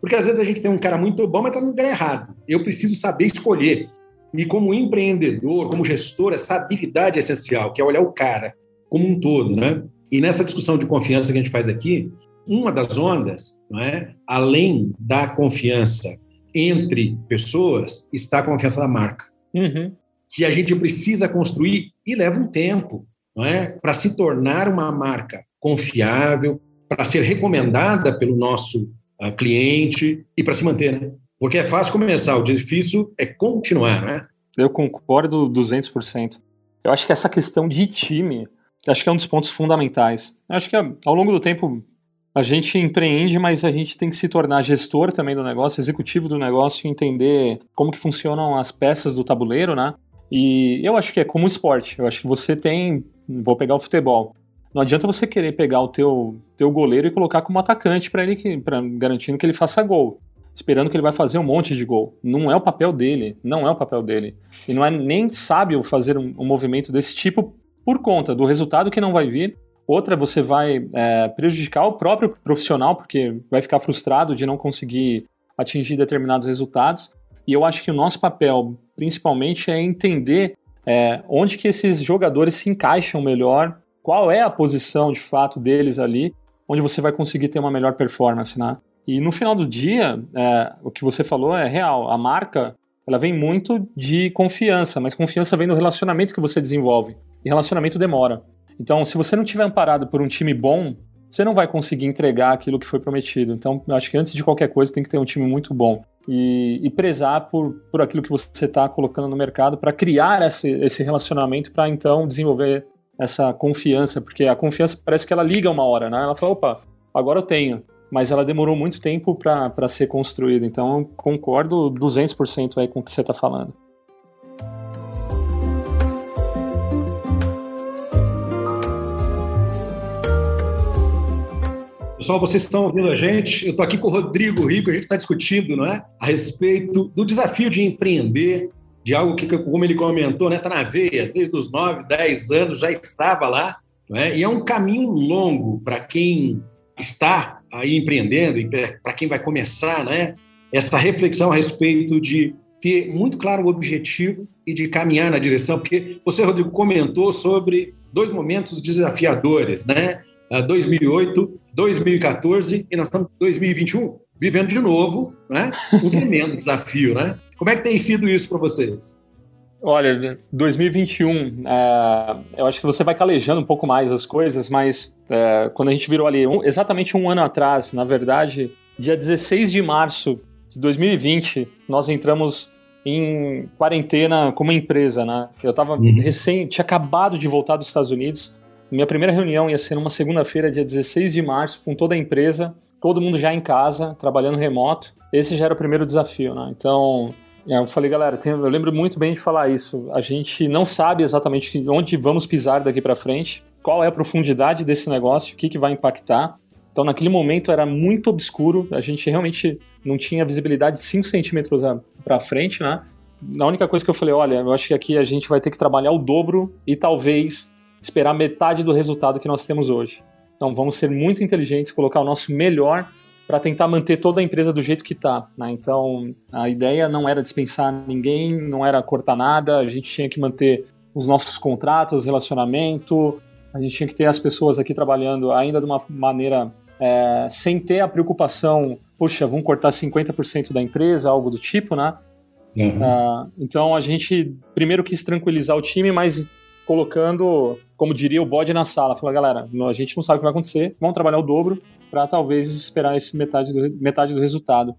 Speaker 1: Porque às vezes a gente tem um cara muito bom, mas está no lugar errado. Eu preciso saber escolher. E como empreendedor, como gestor, essa habilidade é essencial, que é olhar o cara como um todo, né? E nessa discussão de confiança que a gente faz aqui, uma das ondas, não é? além da confiança entre pessoas, está a confiança da marca. Uhum. Que a gente precisa construir e leva um tempo não é? para se tornar uma marca confiável, para ser recomendada pelo nosso uh, cliente e para se manter. Né? Porque é fácil começar, o difícil é continuar, né?
Speaker 2: Eu concordo 200%. Eu acho que essa questão de time, acho que é um dos pontos fundamentais. Eu acho que ao longo do tempo a gente empreende, mas a gente tem que se tornar gestor também do negócio, executivo do negócio, entender como que funcionam as peças do tabuleiro, né? E eu acho que é como esporte. Eu acho que você tem vou pegar o futebol. Não adianta você querer pegar o teu, teu goleiro e colocar como atacante para ele, pra, garantindo que ele faça gol, esperando que ele vai fazer um monte de gol. Não é o papel dele, não é o papel dele. E não é nem sábio fazer um, um movimento desse tipo por conta do resultado que não vai vir. Outra, você vai é, prejudicar o próprio profissional, porque vai ficar frustrado de não conseguir atingir determinados resultados. E eu acho que o nosso papel, principalmente, é entender é, onde que esses jogadores se encaixam melhor qual é a posição de fato deles ali, onde você vai conseguir ter uma melhor performance, né? E no final do dia, é, o que você falou é real. A marca, ela vem muito de confiança, mas confiança vem do relacionamento que você desenvolve. E relacionamento demora. Então, se você não tiver amparado por um time bom, você não vai conseguir entregar aquilo que foi prometido. Então, acho que antes de qualquer coisa tem que ter um time muito bom e, e prezar por, por aquilo que você está colocando no mercado para criar esse, esse relacionamento para então desenvolver essa confiança, porque a confiança parece que ela liga uma hora, né? Ela fala, opa, agora eu tenho. Mas ela demorou muito tempo para ser construída, então concordo 200% aí com o que você está falando.
Speaker 1: Pessoal, vocês estão ouvindo a gente? Eu estou aqui com o Rodrigo Rico, a gente está discutindo não é? a respeito do desafio de empreender de algo que, como ele comentou, está né, na veia, desde os 9, 10 anos já estava lá, né, e é um caminho longo para quem está aí empreendendo e para quem vai começar, né, essa reflexão a respeito de ter muito claro o objetivo e de caminhar na direção, porque você, Rodrigo, comentou sobre dois momentos desafiadores, né? 2008, 2014 e nós estamos em 2021, vivendo de novo, né? Um [LAUGHS] tremendo desafio, né? Como é que tem sido isso para vocês?
Speaker 2: Olha, 2021, é, eu acho que você vai calejando um pouco mais as coisas, mas é, quando a gente virou ali, um, exatamente um ano atrás, na verdade, dia 16 de março de 2020, nós entramos em quarentena como empresa, né? Eu estava uhum. recém, tinha acabado de voltar dos Estados Unidos. Minha primeira reunião ia ser numa segunda-feira, dia 16 de março, com toda a empresa, todo mundo já em casa, trabalhando remoto. Esse já era o primeiro desafio, né? Então, eu falei, galera, eu lembro muito bem de falar isso. A gente não sabe exatamente onde vamos pisar daqui para frente, qual é a profundidade desse negócio, o que, que vai impactar. Então, naquele momento era muito obscuro, a gente realmente não tinha visibilidade de 5 centímetros para frente, né? A única coisa que eu falei, olha, eu acho que aqui a gente vai ter que trabalhar o dobro e talvez esperar metade do resultado que nós temos hoje. Então, vamos ser muito inteligentes, colocar o nosso melhor para tentar manter toda a empresa do jeito que está. Né? Então, a ideia não era dispensar ninguém, não era cortar nada, a gente tinha que manter os nossos contratos, relacionamento, a gente tinha que ter as pessoas aqui trabalhando ainda de uma maneira é, sem ter a preocupação, puxa, vamos cortar 50% da empresa, algo do tipo, né? Uhum. Uh, então a gente primeiro quis tranquilizar o time, mas colocando, como diria o bode na sala, falou, galera, a gente não sabe o que vai acontecer, vamos trabalhar o dobro, para talvez esperar esse metade do, metade do resultado.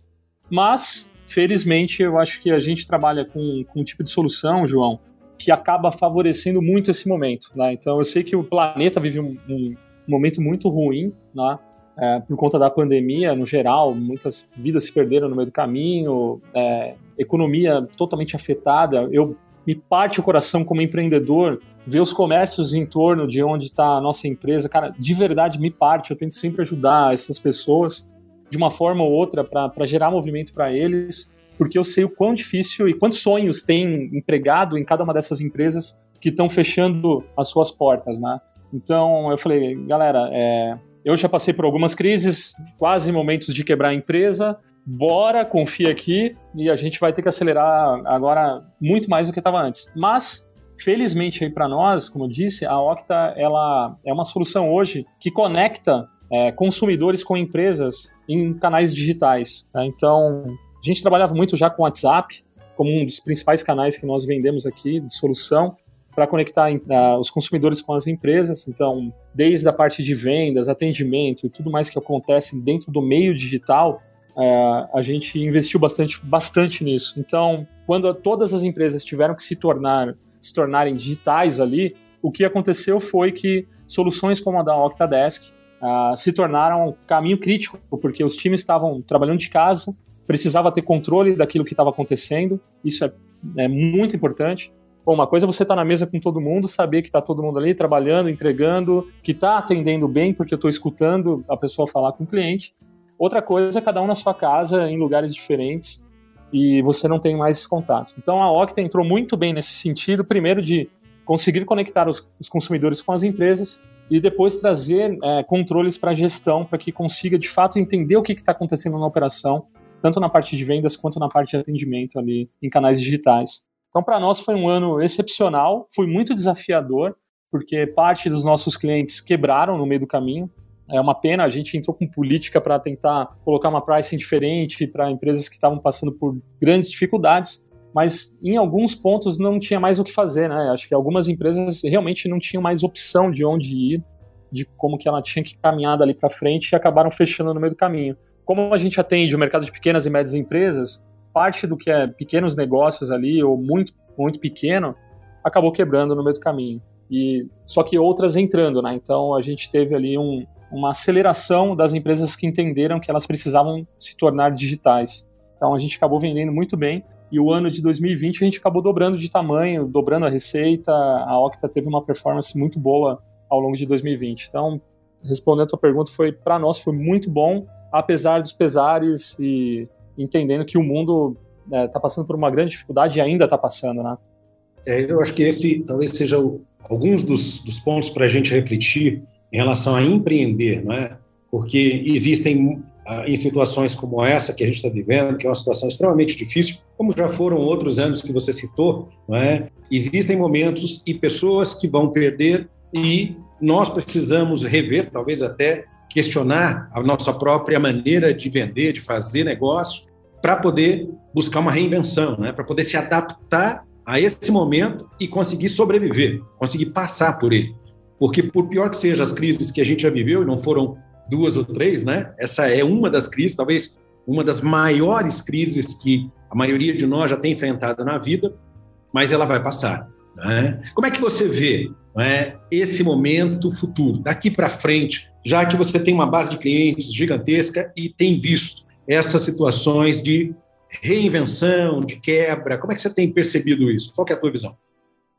Speaker 2: Mas, felizmente, eu acho que a gente trabalha com, com um tipo de solução, João, que acaba favorecendo muito esse momento. Né? Então, eu sei que o planeta vive um, um momento muito ruim, né? É, por conta da pandemia, no geral, muitas vidas se perderam no meio do caminho, é, economia totalmente afetada. Eu me parte o coração como empreendedor ver os comércios em torno de onde está a nossa empresa. Cara, de verdade me parte. Eu tento sempre ajudar essas pessoas de uma forma ou outra para gerar movimento para eles, porque eu sei o quão difícil e quantos sonhos tem empregado em cada uma dessas empresas que estão fechando as suas portas, né? Então eu falei, galera, é, eu já passei por algumas crises, quase momentos de quebrar a empresa, bora, confia aqui e a gente vai ter que acelerar agora muito mais do que estava antes. Mas felizmente aí para nós, como eu disse, a Octa ela é uma solução hoje que conecta é, consumidores com empresas em canais digitais. Né? Então a gente trabalhava muito já com WhatsApp como um dos principais canais que nós vendemos aqui de solução para conectar uh, os consumidores com as empresas. Então, desde a parte de vendas, atendimento e tudo mais que acontece dentro do meio digital, é, a gente investiu bastante, bastante nisso. Então, quando todas as empresas tiveram que se tornar se tornarem digitais ali, o que aconteceu foi que soluções como a da Octadesk uh, se tornaram caminho crítico, porque os times estavam trabalhando de casa, precisava ter controle daquilo que estava acontecendo, isso é, é muito importante. Bom, uma coisa é você estar tá na mesa com todo mundo, saber que está todo mundo ali trabalhando, entregando, que está atendendo bem, porque eu estou escutando a pessoa falar com o cliente. Outra coisa é cada um na sua casa, em lugares diferentes, e você não tem mais esse contato. Então a Octa entrou muito bem nesse sentido, primeiro de conseguir conectar os, os consumidores com as empresas e depois trazer é, controles para a gestão para que consiga de fato entender o que está acontecendo na operação, tanto na parte de vendas quanto na parte de atendimento ali em canais digitais. Então para nós foi um ano excepcional, foi muito desafiador porque parte dos nossos clientes quebraram no meio do caminho. É uma pena, a gente entrou com política para tentar colocar uma pricing diferente para empresas que estavam passando por grandes dificuldades mas em alguns pontos não tinha mais o que fazer, né? Acho que algumas empresas realmente não tinham mais opção de onde ir, de como que ela tinha que caminhar dali para frente e acabaram fechando no meio do caminho. Como a gente atende o mercado de pequenas e médias empresas, parte do que é pequenos negócios ali ou muito muito pequeno acabou quebrando no meio do caminho. E só que outras entrando, né? Então a gente teve ali um, uma aceleração das empresas que entenderam que elas precisavam se tornar digitais. Então a gente acabou vendendo muito bem e o ano de 2020 a gente acabou dobrando de tamanho, dobrando a receita. A Octa teve uma performance muito boa ao longo de 2020. Então, respondendo a tua pergunta, foi para nós foi muito bom, apesar dos pesares e entendendo que o mundo está é, tá passando por uma grande dificuldade e ainda está passando, né?
Speaker 1: É, eu acho que esse talvez seja o, alguns dos, dos pontos para a gente refletir em relação a empreender, não é? Porque existem em situações como essa que a gente está vivendo, que é uma situação extremamente difícil, como já foram outros anos que você citou, não é? existem momentos e pessoas que vão perder e nós precisamos rever, talvez até questionar a nossa própria maneira de vender, de fazer negócio, para poder buscar uma reinvenção, né? para poder se adaptar a esse momento e conseguir sobreviver, conseguir passar por ele. Porque, por pior que sejam as crises que a gente já viveu, e não foram duas ou três, né? Essa é uma das crises, talvez uma das maiores crises que a maioria de nós já tem enfrentado na vida, mas ela vai passar. Né? Como é que você vê né, esse momento futuro, daqui para frente, já que você tem uma base de clientes gigantesca e tem visto essas situações de reinvenção, de quebra? Como é que você tem percebido isso? Qual é a tua visão?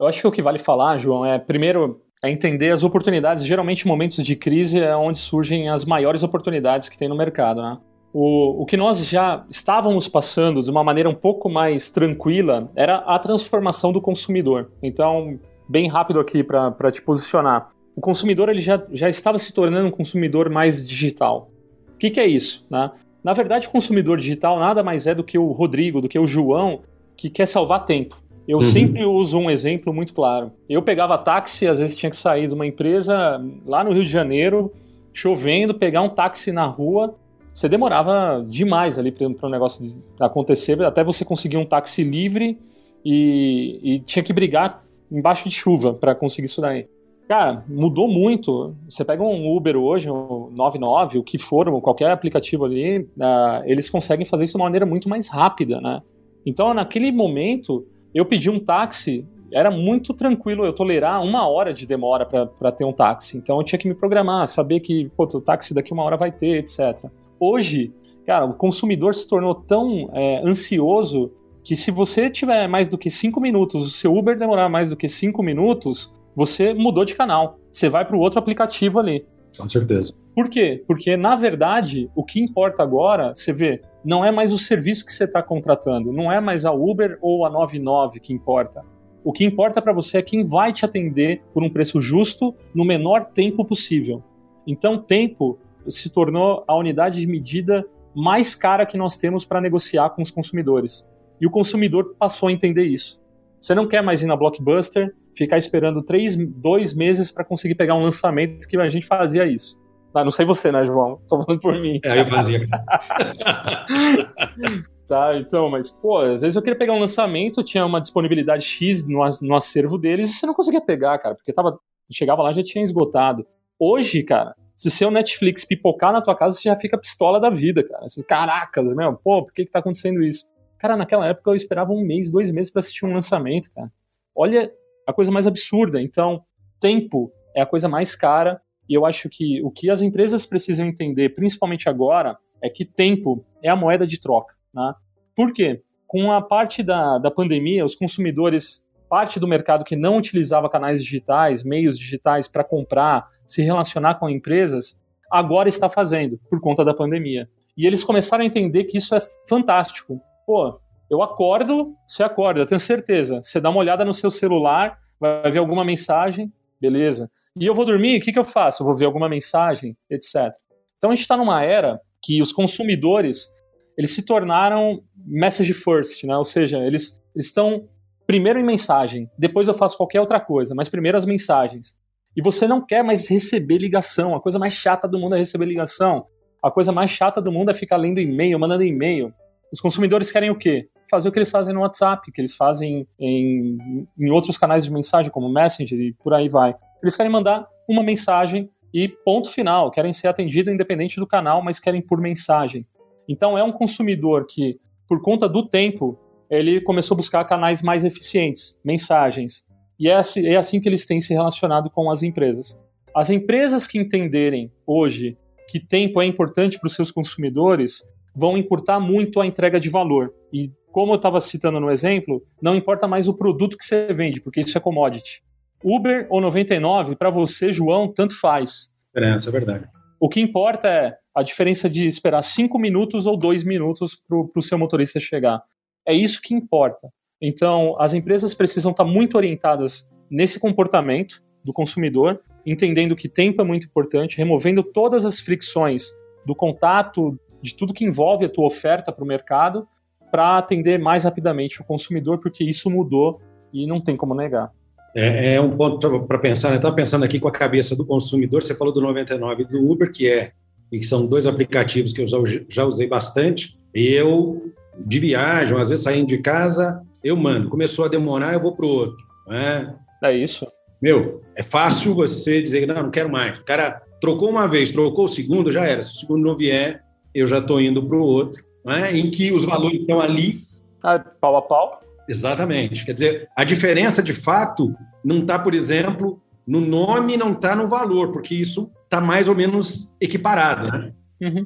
Speaker 2: Eu acho que o que vale falar, João, é primeiro é entender as oportunidades. Geralmente, momentos de crise é onde surgem as maiores oportunidades que tem no mercado, né? O, o que nós já estávamos passando de uma maneira um pouco mais tranquila era a transformação do consumidor. Então, bem rápido aqui para te posicionar. O consumidor ele já, já estava se tornando um consumidor mais digital. O que, que é isso? Né? Na verdade, o consumidor digital nada mais é do que o Rodrigo, do que o João, que quer salvar tempo. Eu uhum. sempre uso um exemplo muito claro. Eu pegava táxi, às vezes tinha que sair de uma empresa lá no Rio de Janeiro, chovendo, pegar um táxi na rua. Você demorava demais ali para o negócio acontecer, até você conseguir um táxi livre e, e tinha que brigar embaixo de chuva para conseguir isso daí. Cara, mudou muito. Você pega um Uber hoje, um 99, o que for, qualquer aplicativo ali, uh, eles conseguem fazer isso de uma maneira muito mais rápida, né? Então, naquele momento, eu pedi um táxi, era muito tranquilo eu tolerar uma hora de demora para ter um táxi. Então eu tinha que me programar, saber que pô, o táxi daqui uma hora vai ter, etc. Hoje, cara, o consumidor se tornou tão é, ansioso que se você tiver mais do que cinco minutos, o seu Uber demorar mais do que cinco minutos, você mudou de canal. Você vai para o outro aplicativo ali.
Speaker 1: Com certeza.
Speaker 2: Por quê? Porque, na verdade, o que importa agora, você vê, não é mais o serviço que você está contratando, não é mais a Uber ou a 99 que importa. O que importa para você é quem vai te atender por um preço justo no menor tempo possível. Então, tempo se tornou a unidade de medida mais cara que nós temos para negociar com os consumidores. E o consumidor passou a entender isso. Você não quer mais ir na Blockbuster, ficar esperando três, dois meses para conseguir pegar um lançamento que a gente fazia isso. Ah, não sei você, né, João? Tô falando por mim.
Speaker 1: É, eu fazia. [LAUGHS]
Speaker 2: tá, então, mas, pô, às vezes eu queria pegar um lançamento, tinha uma disponibilidade X no, no acervo deles e você não conseguia pegar, cara, porque tava, chegava lá já tinha esgotado. Hoje, cara, se seu Netflix pipocar na tua casa, você já fica pistola da vida, cara. Assim, caraca, meu, pô, por que que tá acontecendo isso? Cara, naquela época eu esperava um mês, dois meses para assistir um lançamento, cara. Olha a coisa mais absurda. Então, tempo é a coisa mais cara e eu acho que o que as empresas precisam entender, principalmente agora, é que tempo é a moeda de troca. Né? Por quê? Com a parte da, da pandemia, os consumidores parte do mercado que não utilizava canais digitais, meios digitais para comprar, se relacionar com empresas, agora está fazendo, por conta da pandemia. E eles começaram a entender que isso é fantástico. Pô, eu acordo, você acorda, eu tenho certeza. Você dá uma olhada no seu celular, vai ver alguma mensagem, beleza. E eu vou dormir, o que, que eu faço? Eu vou ver alguma mensagem, etc. Então a gente está numa era que os consumidores eles se tornaram message first, né? ou seja, eles estão primeiro em mensagem, depois eu faço qualquer outra coisa, mas primeiro as mensagens. E você não quer mais receber ligação, a coisa mais chata do mundo é receber ligação. A coisa mais chata do mundo é ficar lendo e-mail, mandando e-mail. Os consumidores querem o quê? Fazer o que eles fazem no WhatsApp, que eles fazem em, em outros canais de mensagem, como Messenger e por aí vai. Eles querem mandar uma mensagem e ponto final. Querem ser atendidos independente do canal, mas querem por mensagem. Então é um consumidor que, por conta do tempo, ele começou a buscar canais mais eficientes, mensagens. E é assim, é assim que eles têm se relacionado com as empresas. As empresas que entenderem hoje que tempo é importante para os seus consumidores vão encurtar muito a entrega de valor. E como eu estava citando no exemplo, não importa mais o produto que você vende, porque isso é commodity. Uber ou 99, para você, João, tanto faz.
Speaker 1: É, é verdade.
Speaker 2: O que importa é a diferença de esperar cinco minutos ou dois minutos para o seu motorista chegar. É isso que importa. Então, as empresas precisam estar tá muito orientadas nesse comportamento do consumidor, entendendo que tempo é muito importante, removendo todas as fricções do contato, de tudo que envolve a tua oferta para o mercado, para atender mais rapidamente o consumidor, porque isso mudou e não tem como negar.
Speaker 1: É, é um ponto para pensar. Né? Estava pensando aqui com a cabeça do consumidor. Você falou do 99 e do Uber, que é e que são dois aplicativos que eu já usei bastante. Eu, de viagem, às vezes saindo de casa, eu mando. Começou a demorar, eu vou para o outro. Né?
Speaker 2: É isso.
Speaker 1: Meu, é fácil você dizer, não, não quero mais. O cara trocou uma vez, trocou o segundo, já era. Se o segundo não vier, eu já estou indo para o outro. Né? Em que os valores estão ali.
Speaker 2: Ah, pau a pau.
Speaker 1: Exatamente. Quer dizer, a diferença de fato não está, por exemplo, no nome, não está no valor, porque isso está mais ou menos equiparado. Né?
Speaker 2: Uhum.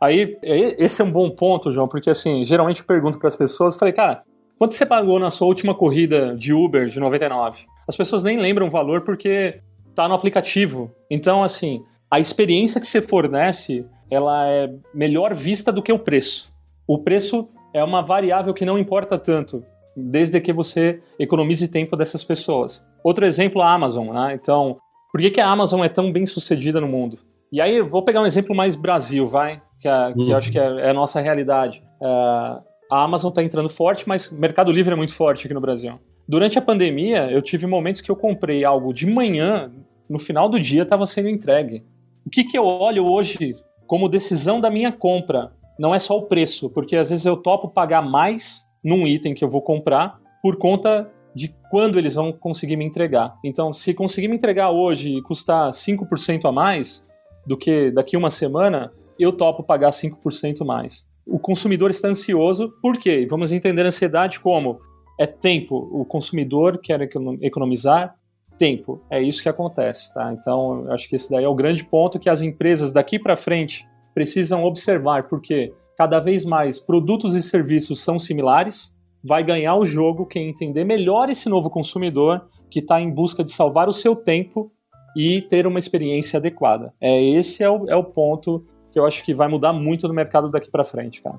Speaker 2: Aí, esse é um bom ponto, João, porque assim, geralmente eu pergunto para as pessoas, falei, cara, quanto você pagou na sua última corrida de Uber de 99? As pessoas nem lembram o valor porque tá no aplicativo. Então, assim, a experiência que você fornece, ela é melhor vista do que o preço. O preço é uma variável que não importa tanto desde que você economize tempo dessas pessoas. Outro exemplo, a Amazon. Né? Então, por que, que a Amazon é tão bem sucedida no mundo? E aí, vou pegar um exemplo mais Brasil, vai, que, é, que uhum. acho que é, é, a nossa realidade. É, a Amazon está entrando forte, mas o Mercado Livre é muito forte aqui no Brasil. Durante a pandemia, eu tive momentos que eu comprei algo de manhã, no final do dia estava sendo entregue. O que, que eu olho hoje como decisão da minha compra? Não é só o preço, porque às vezes eu topo pagar mais num item que eu vou comprar por conta de quando eles vão conseguir me entregar. Então, se conseguir me entregar hoje e custar 5% a mais do que daqui uma semana, eu topo pagar 5% mais. O consumidor está ansioso, por quê? Vamos entender a ansiedade como é tempo. O consumidor quer economizar tempo. É isso que acontece, tá? Então, acho que esse daí é o grande ponto que as empresas daqui para frente precisam observar, porque cada vez mais produtos e serviços são similares, vai ganhar o jogo quem entender melhor esse novo consumidor que está em busca de salvar o seu tempo e ter uma experiência adequada. É esse é o, é o ponto que eu acho que vai mudar muito no mercado daqui para frente, cara.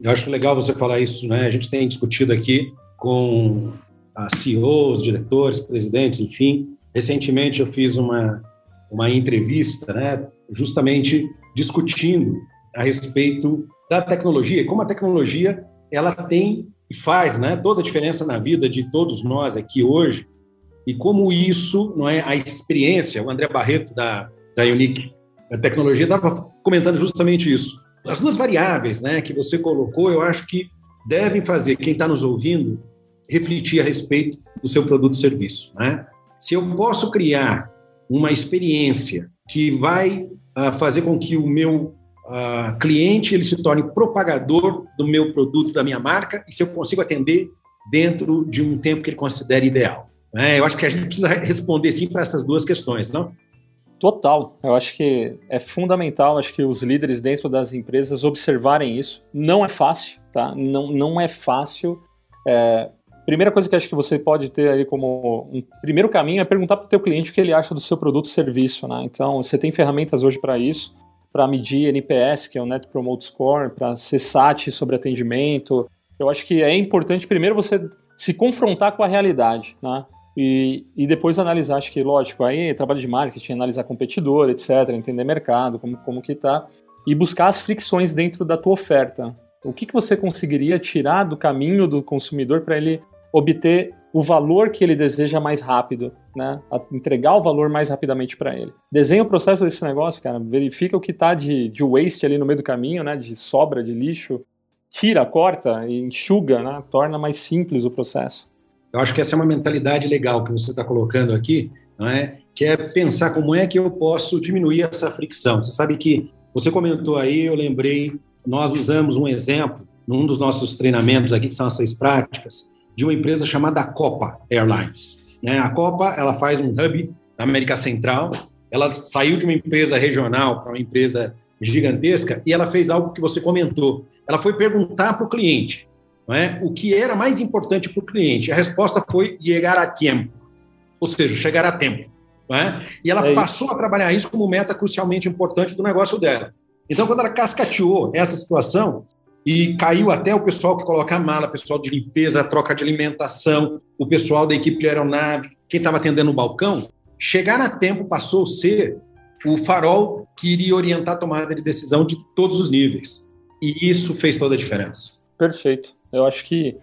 Speaker 1: Eu acho legal você falar isso, né? A gente tem discutido aqui com CEOs, diretores, presidentes, enfim. Recentemente eu fiz uma, uma entrevista, né? Justamente discutindo a respeito da tecnologia, como a tecnologia ela tem e faz né, toda a diferença na vida de todos nós aqui hoje, e como isso, não é a experiência, o André Barreto da, da Unique a Tecnologia estava comentando justamente isso. As duas variáveis né, que você colocou, eu acho que devem fazer quem está nos ouvindo refletir a respeito do seu produto e serviço. Né? Se eu posso criar uma experiência que vai uh, fazer com que o meu cliente ele se torne propagador do meu produto, da minha marca, e se eu consigo atender dentro de um tempo que ele considere ideal. É, eu acho que a gente precisa responder sim para essas duas questões, não?
Speaker 2: Total. Eu acho que é fundamental, acho que os líderes dentro das empresas observarem isso. Não é fácil, tá? Não, não é fácil. É, primeira coisa que acho que você pode ter aí como um primeiro caminho é perguntar para o teu cliente o que ele acha do seu produto ou serviço, né? Então, você tem ferramentas hoje para isso, para medir NPS, que é o Net Promote Score, para CSAT sobre atendimento. Eu acho que é importante primeiro você se confrontar com a realidade, né? E, e depois analisar, acho que, lógico, aí trabalho de marketing, analisar competidor, etc., entender mercado, como, como que tá, e buscar as fricções dentro da tua oferta. O que, que você conseguiria tirar do caminho do consumidor para ele obter o valor que ele deseja mais rápido, né? entregar o valor mais rapidamente para ele. Desenha o processo desse negócio, cara. Verifica o que está de, de waste ali no meio do caminho, né? De sobra, de lixo. Tira, corta enxuga, né? Torna mais simples o processo.
Speaker 1: Eu acho que essa é uma mentalidade legal que você está colocando aqui, não é? Que é pensar como é que eu posso diminuir essa fricção. Você sabe que você comentou aí, eu lembrei, nós usamos um exemplo num dos nossos treinamentos aqui, que são as seis práticas, de uma empresa chamada Copa Airlines. Né? A Copa ela faz um hub na América Central. Ela saiu de uma empresa regional para uma empresa gigantesca e ela fez algo que você comentou. Ela foi perguntar para o cliente não é? o que era mais importante para o cliente. A resposta foi chegar a tempo, ou seja, chegar a tempo. Não é? E ela é passou a trabalhar isso como meta crucialmente importante do negócio dela. Então, quando ela cascateou essa situação, e caiu até o pessoal que coloca a mala, pessoal de limpeza, troca de alimentação, o pessoal da equipe de aeronave, quem estava atendendo o balcão. Chegar a tempo passou a ser o farol que iria orientar a tomada de decisão de todos os níveis. E isso fez toda a diferença.
Speaker 2: Perfeito. Eu acho que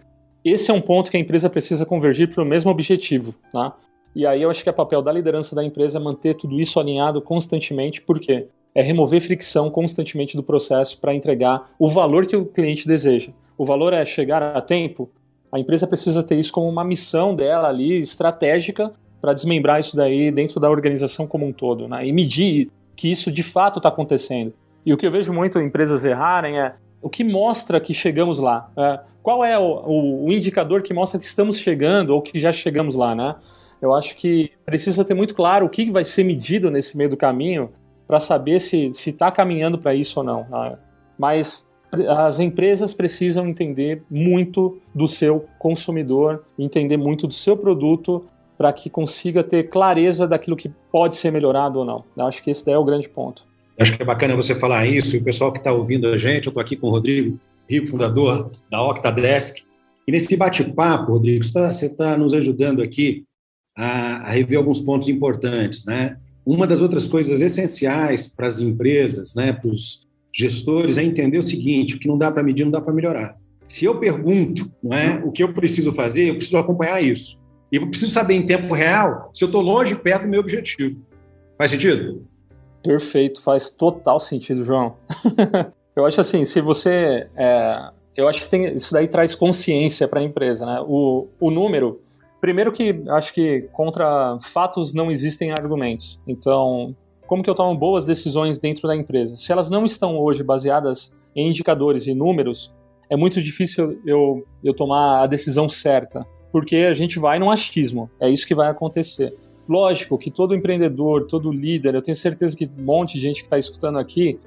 Speaker 2: esse é um ponto que a empresa precisa convergir para o mesmo objetivo. Tá? E aí eu acho que é papel da liderança da empresa manter tudo isso alinhado constantemente, por quê? É remover fricção constantemente do processo para entregar o valor que o cliente deseja. O valor é chegar a tempo. A empresa precisa ter isso como uma missão dela ali, estratégica, para desmembrar isso daí dentro da organização como um todo, né? E medir que isso de fato está acontecendo. E o que eu vejo muito empresas errarem é o que mostra que chegamos lá. É, qual é o, o, indicador que mostra que estamos chegando ou que já chegamos lá, né? Eu acho que precisa ter muito claro o que vai ser medido nesse meio do caminho para saber se está caminhando para isso ou não. Né? Mas as empresas precisam entender muito do seu consumidor, entender muito do seu produto para que consiga ter clareza daquilo que pode ser melhorado ou não. Eu acho que esse é o grande ponto.
Speaker 1: Acho que é bacana você falar isso, e o pessoal que está ouvindo a gente, eu estou aqui com o Rodrigo Rico, fundador da Octadesk, e nesse bate-papo, Rodrigo, você está tá nos ajudando aqui a, a rever alguns pontos importantes, né? Uma das outras coisas essenciais para as empresas, né, para os gestores, é entender o seguinte: o que não dá para medir, não dá para melhorar. Se eu pergunto não é, o que eu preciso fazer, eu preciso acompanhar isso. E eu preciso saber em tempo real se eu estou longe, perto do meu objetivo. Faz sentido?
Speaker 2: Perfeito, faz total sentido, João. [LAUGHS] eu acho assim, se você. É, eu acho que tem, isso daí traz consciência para a empresa, né? O, o número Primeiro que acho que contra fatos não existem argumentos. Então, como que eu tomo boas decisões dentro da empresa? Se elas não estão hoje baseadas em indicadores e números, é muito difícil eu, eu tomar a decisão certa, porque a gente vai num achismo. É isso que vai acontecer. Lógico que todo empreendedor, todo líder, eu tenho certeza que um monte de gente que está escutando aqui,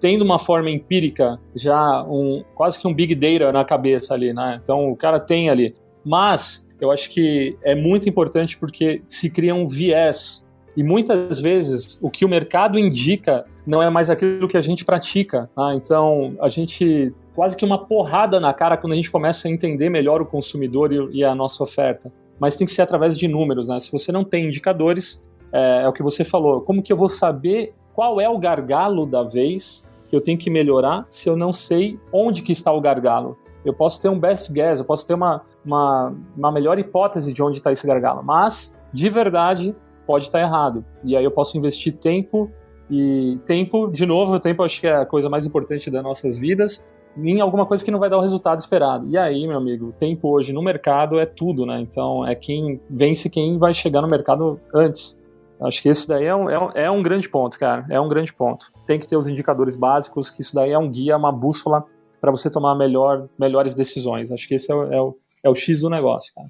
Speaker 2: tendo uma forma empírica, já um quase que um big data na cabeça ali, né? Então o cara tem ali. Mas eu acho que é muito importante porque se cria um viés. E muitas vezes o que o mercado indica não é mais aquilo que a gente pratica. Tá? Então a gente quase que uma porrada na cara quando a gente começa a entender melhor o consumidor e a nossa oferta. Mas tem que ser através de números, né? Se você não tem indicadores, é, é o que você falou. Como que eu vou saber qual é o gargalo da vez que eu tenho que melhorar se eu não sei onde que está o gargalo? Eu posso ter um best guess, eu posso ter uma, uma, uma melhor hipótese de onde está esse gargalo, mas de verdade pode estar tá errado. E aí eu posso investir tempo e tempo, de novo, o tempo acho que é a coisa mais importante das nossas vidas, em alguma coisa que não vai dar o resultado esperado. E aí, meu amigo, tempo hoje no mercado é tudo, né? Então é quem vence quem vai chegar no mercado antes. Acho que esse daí é um, é um, é um grande ponto, cara. É um grande ponto. Tem que ter os indicadores básicos, que isso daí é um guia, uma bússola para você tomar melhor, melhores decisões. Acho que esse é é é o X do negócio, cara.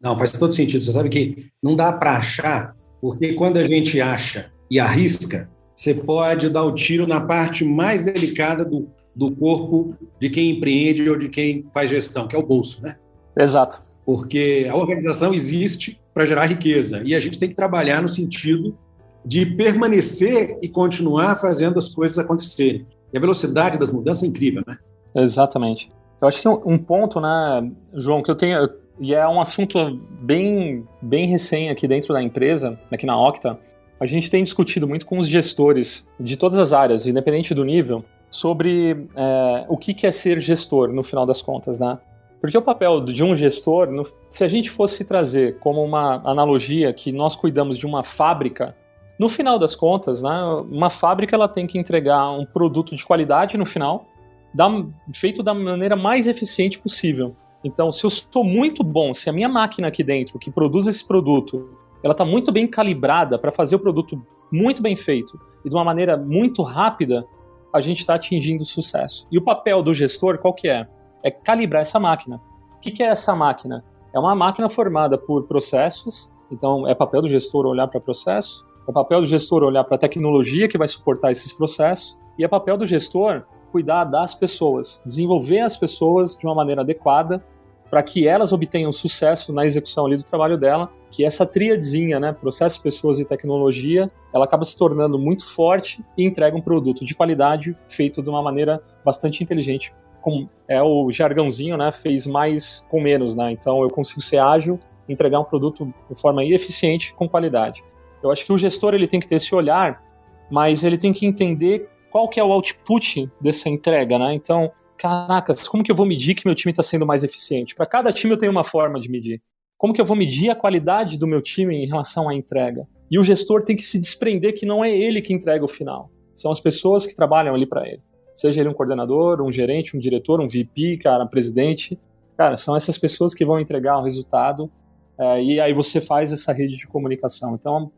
Speaker 1: Não, faz todo sentido. Você sabe que não dá para achar, porque quando a gente acha e arrisca, você pode dar o tiro na parte mais delicada do, do corpo de quem empreende ou de quem faz gestão, que é o bolso, né?
Speaker 2: Exato.
Speaker 1: porque a organização existe para gerar riqueza e a gente tem que trabalhar no sentido de permanecer e continuar fazendo as coisas acontecerem. E a velocidade das mudanças é incrível, né?
Speaker 2: Exatamente. Eu acho que um ponto, né, João, que eu tenho, e é um assunto bem, bem recém aqui dentro da empresa, aqui na Octa, a gente tem discutido muito com os gestores de todas as áreas, independente do nível, sobre é, o que é ser gestor, no final das contas, né? Porque o papel de um gestor, se a gente fosse trazer como uma analogia que nós cuidamos de uma fábrica, no final das contas, né, uma fábrica ela tem que entregar um produto de qualidade no final, da, feito da maneira mais eficiente possível. Então, se eu sou muito bom, se a minha máquina aqui dentro que produz esse produto, ela está muito bem calibrada para fazer o produto muito bem feito e de uma maneira muito rápida, a gente está atingindo sucesso. E o papel do gestor qual que é? É calibrar essa máquina. O que, que é essa máquina? É uma máquina formada por processos, então é papel do gestor olhar para processos, é papel do gestor olhar para a tecnologia que vai suportar esses processos, e é papel do gestor cuidar das pessoas, desenvolver as pessoas de uma maneira adequada para que elas obtenham sucesso na execução ali do trabalho dela, que essa tríadezinha, né, processo, pessoas e tecnologia, ela acaba se tornando muito forte e entrega um produto de qualidade feito de uma maneira bastante inteligente. Com, é o jargãozinho, né, fez mais com menos, né, então eu consigo ser ágil, entregar um produto de forma eficiente com qualidade. Eu acho que o gestor ele tem que ter esse olhar, mas ele tem que entender qual que é o output dessa entrega, né? Então, caracas, como que eu vou medir que meu time está sendo mais eficiente? Para cada time eu tenho uma forma de medir. Como que eu vou medir a qualidade do meu time em relação à entrega? E o gestor tem que se desprender que não é ele que entrega o final. São as pessoas que trabalham ali para ele. Seja ele um coordenador, um gerente, um diretor, um VP, cara, um presidente. Cara, são essas pessoas que vão entregar o resultado. É, e aí você faz essa rede de comunicação. Então,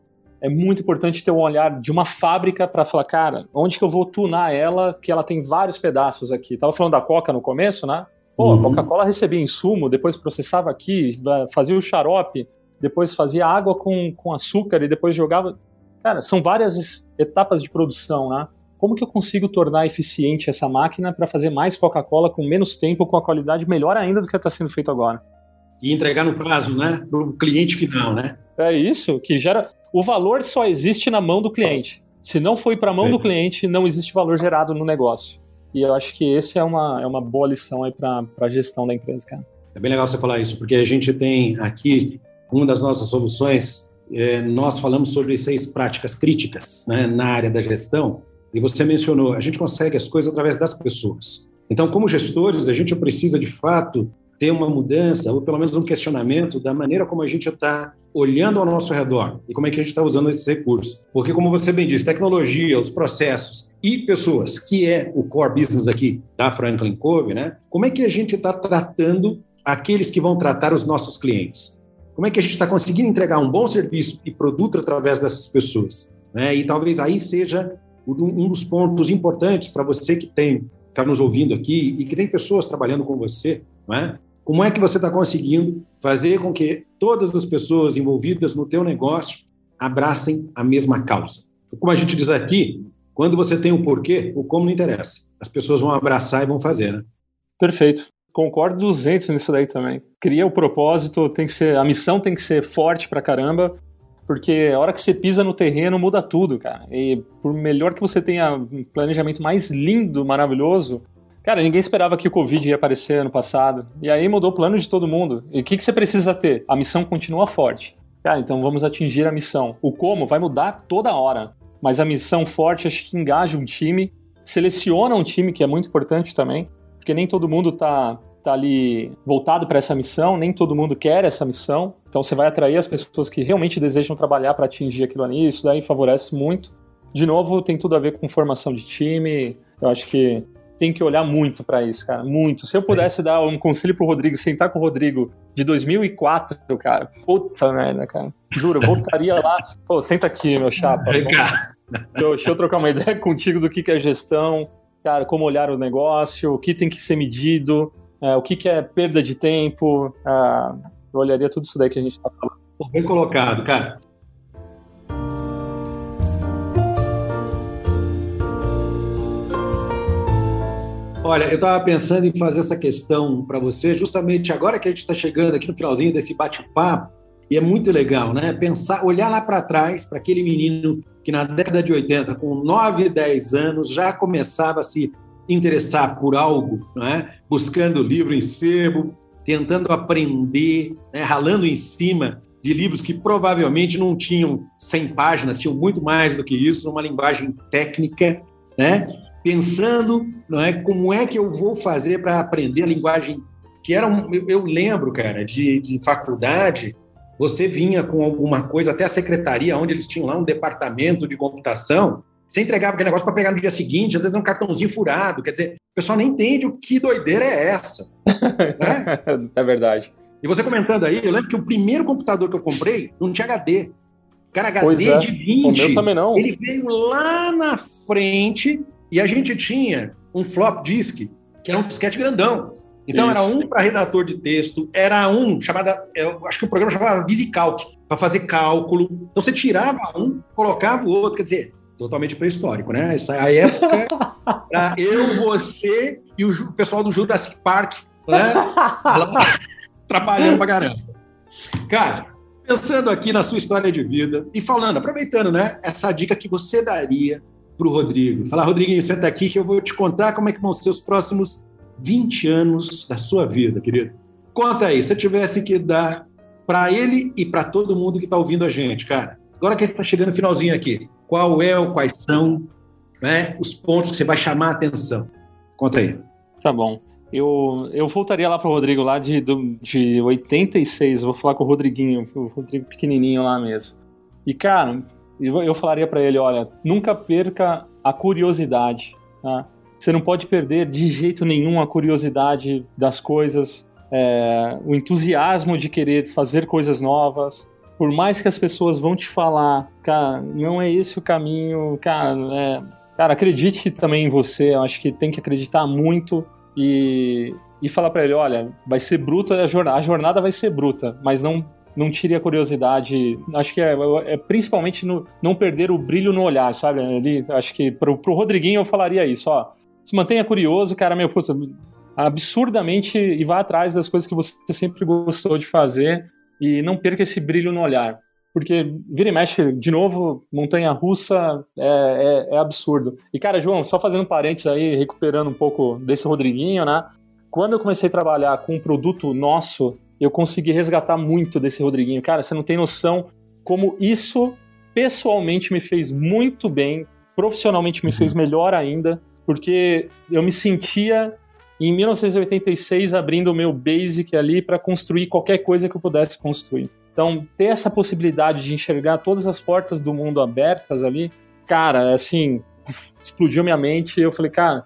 Speaker 2: é muito importante ter um olhar de uma fábrica para falar, cara, onde que eu vou tunar ela, que ela tem vários pedaços aqui. Tava falando da Coca no começo, né? Pô, uhum. a Coca-Cola recebia insumo, depois processava aqui, fazia o xarope, depois fazia água com, com açúcar e depois jogava. Cara, são várias etapas de produção, né? Como que eu consigo tornar eficiente essa máquina para fazer mais Coca-Cola com menos tempo, com a qualidade melhor ainda do que está sendo feito agora?
Speaker 1: E entregar no prazo, né? Para o cliente final, né?
Speaker 2: É isso, que gera o valor só existe na mão do cliente. Se não foi para a mão do cliente, não existe valor gerado no negócio. E eu acho que esse é uma, é uma boa lição aí para a gestão da empresa, cara.
Speaker 1: É bem legal você falar isso, porque a gente tem aqui uma das nossas soluções. É, nós falamos sobre seis práticas críticas né, na área da gestão, e você mencionou, a gente consegue as coisas através das pessoas. Então, como gestores, a gente precisa de fato ter uma mudança, ou pelo menos um questionamento da maneira como a gente está olhando ao nosso redor e como é que a gente está usando esses recursos. Porque, como você bem disse, tecnologia, os processos e pessoas, que é o core business aqui da Franklin Cove, né? Como é que a gente está tratando aqueles que vão tratar os nossos clientes? Como é que a gente está conseguindo entregar um bom serviço e produto através dessas pessoas? Né? E talvez aí seja um dos pontos importantes para você que tem está nos ouvindo aqui e que tem pessoas trabalhando com você, não é? Como é que você está conseguindo fazer com que todas as pessoas envolvidas no teu negócio abracem a mesma causa? Como a gente diz aqui, quando você tem o porquê, o como não interessa. As pessoas vão abraçar e vão fazer, né?
Speaker 2: Perfeito. Concordo 200 nisso daí também. Cria o propósito, tem que ser, a missão tem que ser forte pra caramba, porque a hora que você pisa no terreno muda tudo, cara. E por melhor que você tenha um planejamento mais lindo, maravilhoso, Cara, ninguém esperava que o Covid ia aparecer ano passado. E aí mudou o plano de todo mundo. E o que, que você precisa ter? A missão continua forte. Cara, então vamos atingir a missão. O como vai mudar toda hora. Mas a missão forte acho que engaja um time, seleciona um time, que é muito importante também, porque nem todo mundo tá, tá ali voltado para essa missão, nem todo mundo quer essa missão. Então você vai atrair as pessoas que realmente desejam trabalhar para atingir aquilo ali. Isso daí favorece muito. De novo, tem tudo a ver com formação de time. Eu acho que tem que olhar muito para isso, cara, muito. Se eu pudesse dar um conselho pro Rodrigo, sentar com o Rodrigo de 2004, cara, puta merda, cara. Juro, eu voltaria lá, [LAUGHS] pô, senta aqui, meu chapa. [LAUGHS] Deixa eu trocar uma ideia contigo do que, que é gestão, cara, como olhar o negócio, o que tem que ser medido, é, o que, que é perda de tempo. É, eu olharia tudo isso daí que a gente tá falando.
Speaker 1: Bem colocado, cara. Olha, eu estava pensando em fazer essa questão para você, justamente agora que a gente está chegando aqui no finalzinho desse bate-papo, e é muito legal, né? Pensar, olhar lá para trás, para aquele menino que na década de 80, com 9, 10 anos, já começava a se interessar por algo, né? buscando livro em sebo, tentando aprender, né? ralando em cima de livros que provavelmente não tinham 100 páginas, tinham muito mais do que isso, numa linguagem técnica, né? Pensando não é, como é que eu vou fazer para aprender a linguagem que era um, eu, eu lembro, cara, de, de faculdade, você vinha com alguma coisa, até a secretaria, onde eles tinham lá um departamento de computação, você entregava aquele negócio para pegar no dia seguinte, às vezes é um cartãozinho furado, quer dizer, o pessoal nem entende o que doideira é essa.
Speaker 2: né? [LAUGHS] É verdade.
Speaker 1: E você comentando aí, eu lembro que o primeiro computador que eu comprei não tinha HD. Cara, HD é. de 20. O
Speaker 2: meu também não.
Speaker 1: Ele veio lá na frente e a gente tinha um flop disk, que era um disquete grandão. Então Isso. era um para redator de texto, era um chamada, eu acho que o programa chamava VisiCalc, para fazer cálculo. Então você tirava um, colocava o outro, quer dizer, totalmente pré-histórico, né? Essa a época [LAUGHS] era eu, você e o pessoal do Jurassic Park, né? Lá, trabalhando pra caramba. Cara, pensando aqui na sua história de vida e falando, aproveitando, né, essa dica que você daria para o Rodrigo. Falar, Rodriguinho, senta aqui que eu vou te contar como é que vão ser os próximos 20 anos da sua vida, querido. Conta aí, se eu tivesse que dar para ele e para todo mundo que está ouvindo a gente, cara. Agora que ele está chegando no finalzinho aqui, qual é ou quais são né, os pontos que você vai chamar a atenção? Conta aí.
Speaker 2: Tá bom. Eu, eu voltaria lá para o Rodrigo, lá de, de 86, vou falar com o Rodriguinho, o Rodrigo pequenininho lá mesmo. E, cara, eu falaria para ele, olha, nunca perca a curiosidade, tá? Você não pode perder de jeito nenhum a curiosidade das coisas, é, o entusiasmo de querer fazer coisas novas. Por mais que as pessoas vão te falar, cara, não é esse o caminho, cara, é, cara, acredite também em você. Eu acho que tem que acreditar muito e, e falar para ele, olha, vai ser bruta a jornada, a jornada vai ser bruta, mas não não tire a curiosidade. Acho que é, é principalmente no, não perder o brilho no olhar, sabe? Ali, acho que pro, pro Rodriguinho eu falaria isso, ó. Se mantenha curioso, cara, meu, puta, absurdamente e vá atrás das coisas que você sempre gostou de fazer e não perca esse brilho no olhar. Porque vira e mexe, de novo, montanha russa é, é, é absurdo. E, cara, João, só fazendo parênteses aí, recuperando um pouco desse Rodriguinho, né? Quando eu comecei a trabalhar com um produto nosso eu consegui resgatar muito desse Rodriguinho. Cara, você não tem noção como isso pessoalmente me fez muito bem, profissionalmente me uhum. fez melhor ainda, porque eu me sentia em 1986 abrindo o meu basic ali para construir qualquer coisa que eu pudesse construir. Então, ter essa possibilidade de enxergar todas as portas do mundo abertas ali, cara, assim, explodiu minha mente. Eu falei, cara,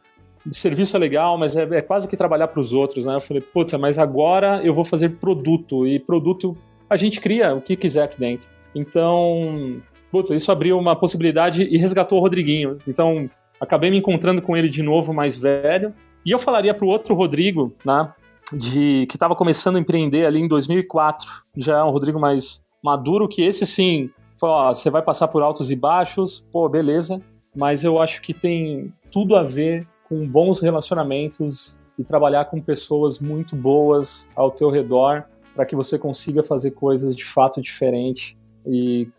Speaker 2: serviço é legal, mas é, é quase que trabalhar para os outros, né? Eu falei, putz, mas agora eu vou fazer produto, e produto a gente cria o que quiser aqui dentro. Então, putz, isso abriu uma possibilidade e resgatou o Rodriguinho. Então, acabei me encontrando com ele de novo, mais velho. E eu falaria para o outro Rodrigo, né? De, que estava começando a empreender ali em 2004, já é um Rodrigo mais maduro, que esse sim, você vai passar por altos e baixos, pô, beleza, mas eu acho que tem tudo a ver com bons relacionamentos e trabalhar com pessoas muito boas ao teu redor para que você consiga fazer coisas de fato diferentes. E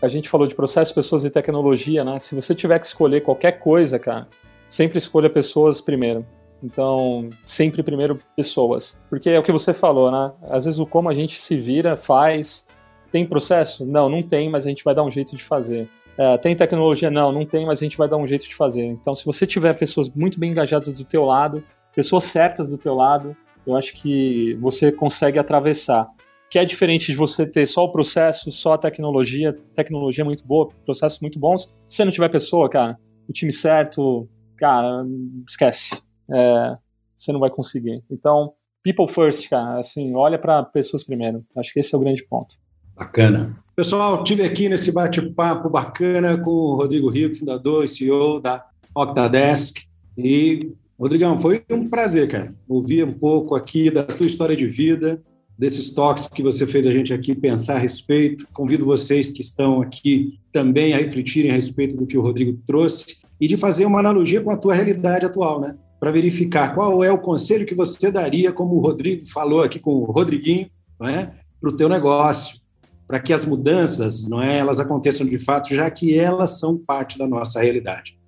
Speaker 2: a gente falou de processo, pessoas e tecnologia, né? Se você tiver que escolher qualquer coisa, cara, sempre escolha pessoas primeiro. Então, sempre primeiro pessoas. Porque é o que você falou, né? Às vezes o como a gente se vira, faz. Tem processo? Não, não tem, mas a gente vai dar um jeito de fazer. É, tem tecnologia? Não, não tem, mas a gente vai dar um jeito de fazer. Então, se você tiver pessoas muito bem engajadas do teu lado, pessoas certas do teu lado, eu acho que você consegue atravessar. Que é diferente de você ter só o processo, só a tecnologia, tecnologia muito boa, processos muito bons. Se não tiver pessoa, cara, o time certo, cara, esquece. É, você não vai conseguir. Então, people first, cara, assim, olha para pessoas primeiro. Acho que esse é o grande ponto.
Speaker 1: Bacana. Pessoal, tive aqui nesse bate-papo bacana com o Rodrigo Rico, fundador e CEO da Octadesk. E, Rodrigão, foi um prazer, cara, ouvir um pouco aqui da tua história de vida, desses toques que você fez a gente aqui pensar a respeito. Convido vocês que estão aqui também a refletirem a respeito do que o Rodrigo trouxe e de fazer uma analogia com a tua realidade atual, né? para verificar qual é o conselho que você daria, como o Rodrigo falou aqui com o Rodriguinho, é, para o teu negócio, para que as mudanças, não é, elas aconteçam de fato, já que elas são parte da nossa realidade.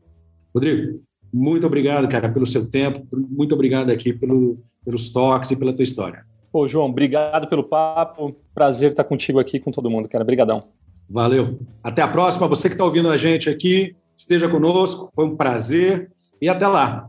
Speaker 1: Rodrigo, muito obrigado, cara, pelo seu tempo, muito obrigado aqui pelo, pelos toques e pela tua história.
Speaker 2: Pô, João, obrigado pelo papo. Prazer estar contigo aqui com todo mundo, cara. Obrigadão.
Speaker 1: Valeu. Até a próxima. Você que está ouvindo a gente aqui, esteja conosco. Foi um prazer e até lá.